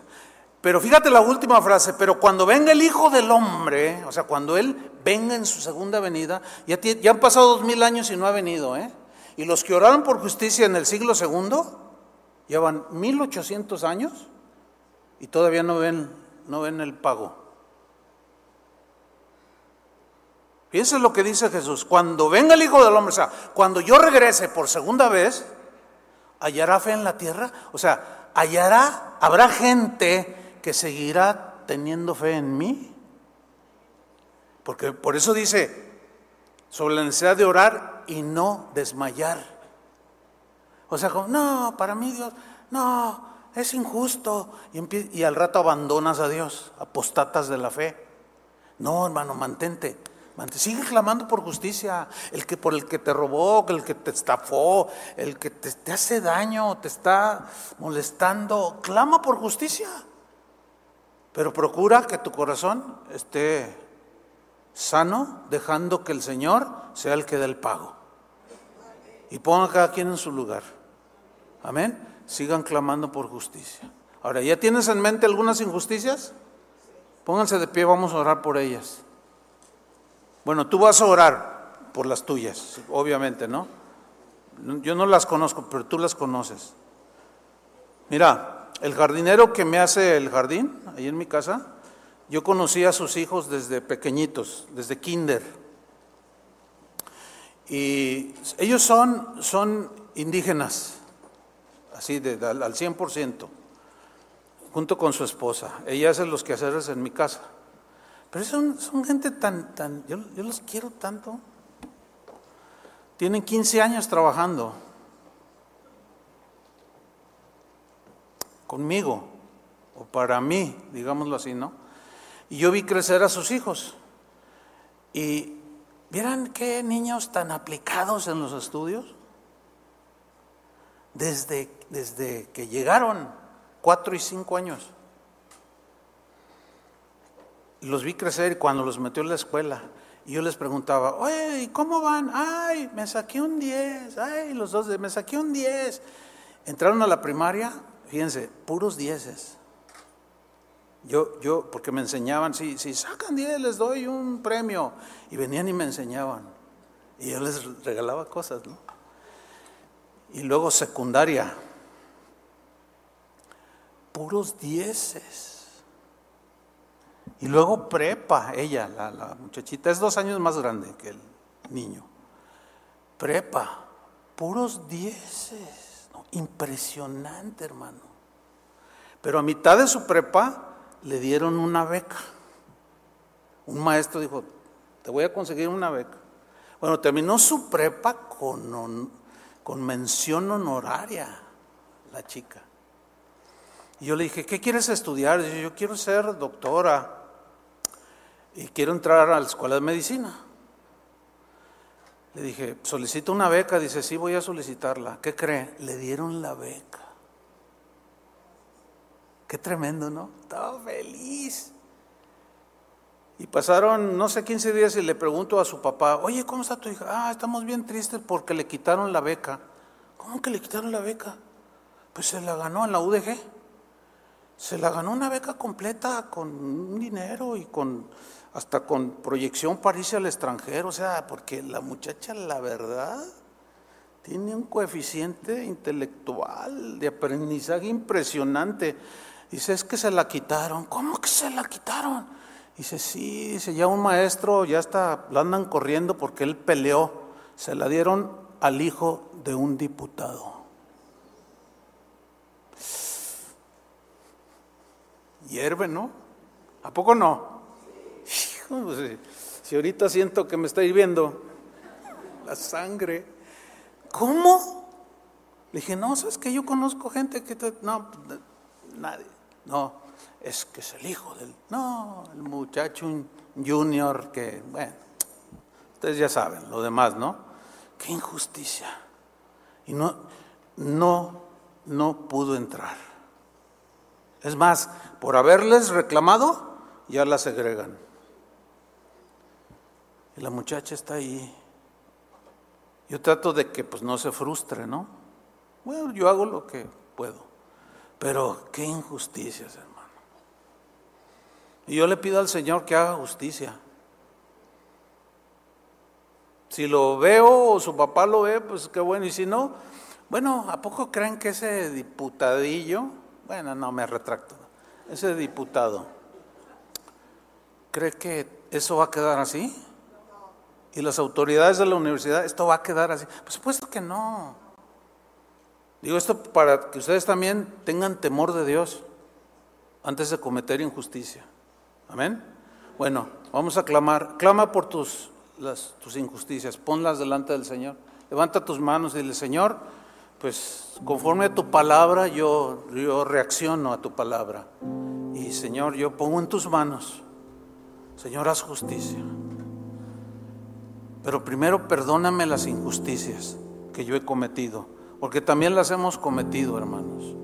Pero fíjate la última frase, pero cuando venga el Hijo del Hombre, o sea, cuando Él venga en su segunda venida, ya, ya han pasado dos mil años y no ha venido, ¿eh? Y los que oraron por justicia en el siglo segundo, llevan mil ochocientos años y todavía no ven no ven el pago. Fíjense lo que dice Jesús. Cuando venga el Hijo del Hombre, o sea, cuando yo regrese por segunda vez, ¿hallará fe en la tierra? O sea, ¿hallará, habrá gente que seguirá teniendo fe en mí? Porque por eso dice, sobre la necesidad de orar y no desmayar. O sea, como, no, para mí Dios, no, es injusto. Y, y al rato abandonas a Dios, apostatas de la fe. No, hermano, mantente. Sigue clamando por justicia. El que por el que te robó, el que te estafó, el que te, te hace daño, te está molestando, clama por justicia. Pero procura que tu corazón esté sano, dejando que el Señor sea el que dé el pago. Y ponga a cada quien en su lugar. Amén. Sigan clamando por justicia. Ahora, ¿ya tienes en mente algunas injusticias? Pónganse de pie, vamos a orar por ellas. Bueno, tú vas a orar por las tuyas, obviamente, ¿no? Yo no las conozco, pero tú las conoces. Mira, el jardinero que me hace el jardín, ahí en mi casa, yo conocí a sus hijos desde pequeñitos, desde kinder. Y ellos son, son indígenas, así de, al, al 100%, junto con su esposa. Ella hace los quehaceres en mi casa. Pero son, son gente tan, tan, yo, yo los quiero tanto. Tienen 15 años trabajando conmigo, o para mí, digámoslo así, ¿no? Y yo vi crecer a sus hijos. Y vieran qué niños tan aplicados en los estudios. Desde, desde que llegaron, cuatro y cinco años los vi crecer cuando los metió en la escuela. Y yo les preguntaba, oye, ¿cómo van? Ay, me saqué un 10. Ay, los dos, me saqué un 10. Entraron a la primaria, fíjense, puros dieces. Yo, yo, porque me enseñaban, si, si sacan 10 les doy un premio. Y venían y me enseñaban. Y yo les regalaba cosas, ¿no? Y luego secundaria, puros dieces. Y luego prepa, ella, la, muchachita, es dos años más grande que el niño. Prepa, puros dieces. Impresionante, hermano. Pero a mitad de su prepa le dieron una beca. Un maestro dijo, te voy a conseguir una beca. Bueno, terminó su prepa con, con mención honoraria, la chica. Y yo le dije, ¿qué quieres estudiar? Dice, yo quiero ser doctora y quiero entrar a la escuela de medicina. Le dije, solicito una beca. Dice, sí, voy a solicitarla. ¿Qué cree? Le dieron la beca. Qué tremendo, ¿no? Estaba feliz. Y pasaron, no sé, 15 días y le pregunto a su papá, oye, ¿cómo está tu hija? Ah, estamos bien tristes porque le quitaron la beca. ¿Cómo que le quitaron la beca? Pues se la ganó en la UDG. Se la ganó una beca completa con un dinero y con hasta con proyección para irse al extranjero, o sea, porque la muchacha, la verdad, tiene un coeficiente intelectual de aprendizaje impresionante. Dice, es que se la quitaron. ¿Cómo que se la quitaron? Dice, sí, dice, ya un maestro, ya está, la andan corriendo porque él peleó. Se la dieron al hijo de un diputado. Hierve, ¿no? ¿A poco no? Pues, si ahorita siento que me está hirviendo la sangre, ¿cómo? Le dije, no, sabes que yo conozco gente que no, nadie, no, es que es el hijo del, no, el muchacho junior que, bueno, ustedes ya saben, lo demás, ¿no? Qué injusticia. Y no, no, no pudo entrar. Es más, por haberles reclamado, ya la segregan. Y la muchacha está ahí. Yo trato de que pues no se frustre, ¿no? Bueno, yo hago lo que puedo. Pero qué injusticias, hermano. Y yo le pido al Señor que haga justicia. Si lo veo o su papá lo ve, pues qué bueno. Y si no, bueno, ¿a poco creen que ese diputadillo, bueno, no me retracto, ese diputado, cree que eso va a quedar así? ¿Y las autoridades de la universidad, esto va a quedar así? Por supuesto que no. Digo esto para que ustedes también tengan temor de Dios antes de cometer injusticia. Amén. Bueno, vamos a clamar. Clama por tus, tus injusticias, ponlas delante del Señor. Levanta tus manos y dile, Señor, pues conforme a tu palabra yo, yo reacciono a tu palabra. Y Señor, yo pongo en tus manos, Señor, haz justicia. Pero primero perdóname las injusticias que yo he cometido, porque también las hemos cometido, hermanos.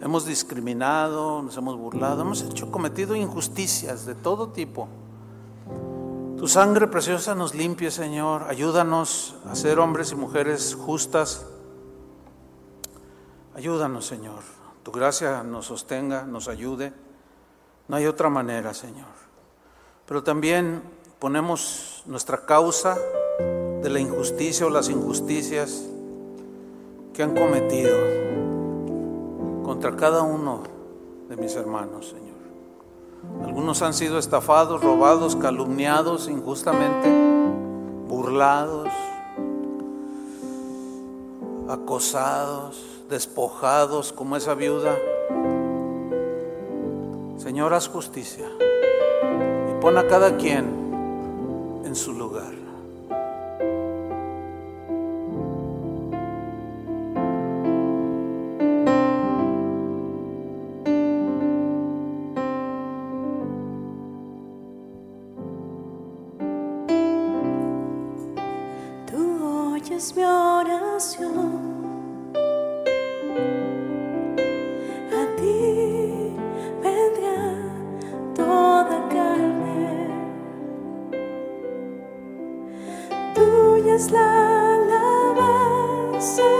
Hemos discriminado, nos hemos burlado, hemos hecho cometido injusticias de todo tipo. Tu sangre preciosa nos limpie, Señor. Ayúdanos a ser hombres y mujeres justas. Ayúdanos, Señor. Tu gracia nos sostenga, nos ayude. No hay otra manera, Señor. Pero también ponemos nuestra causa de la injusticia o las injusticias que han cometido contra cada uno de mis hermanos, Señor. Algunos han sido estafados, robados, calumniados injustamente, burlados, acosados, despojados como esa viuda. Señor, haz justicia y pon a cada quien en su lugar. Solo a ti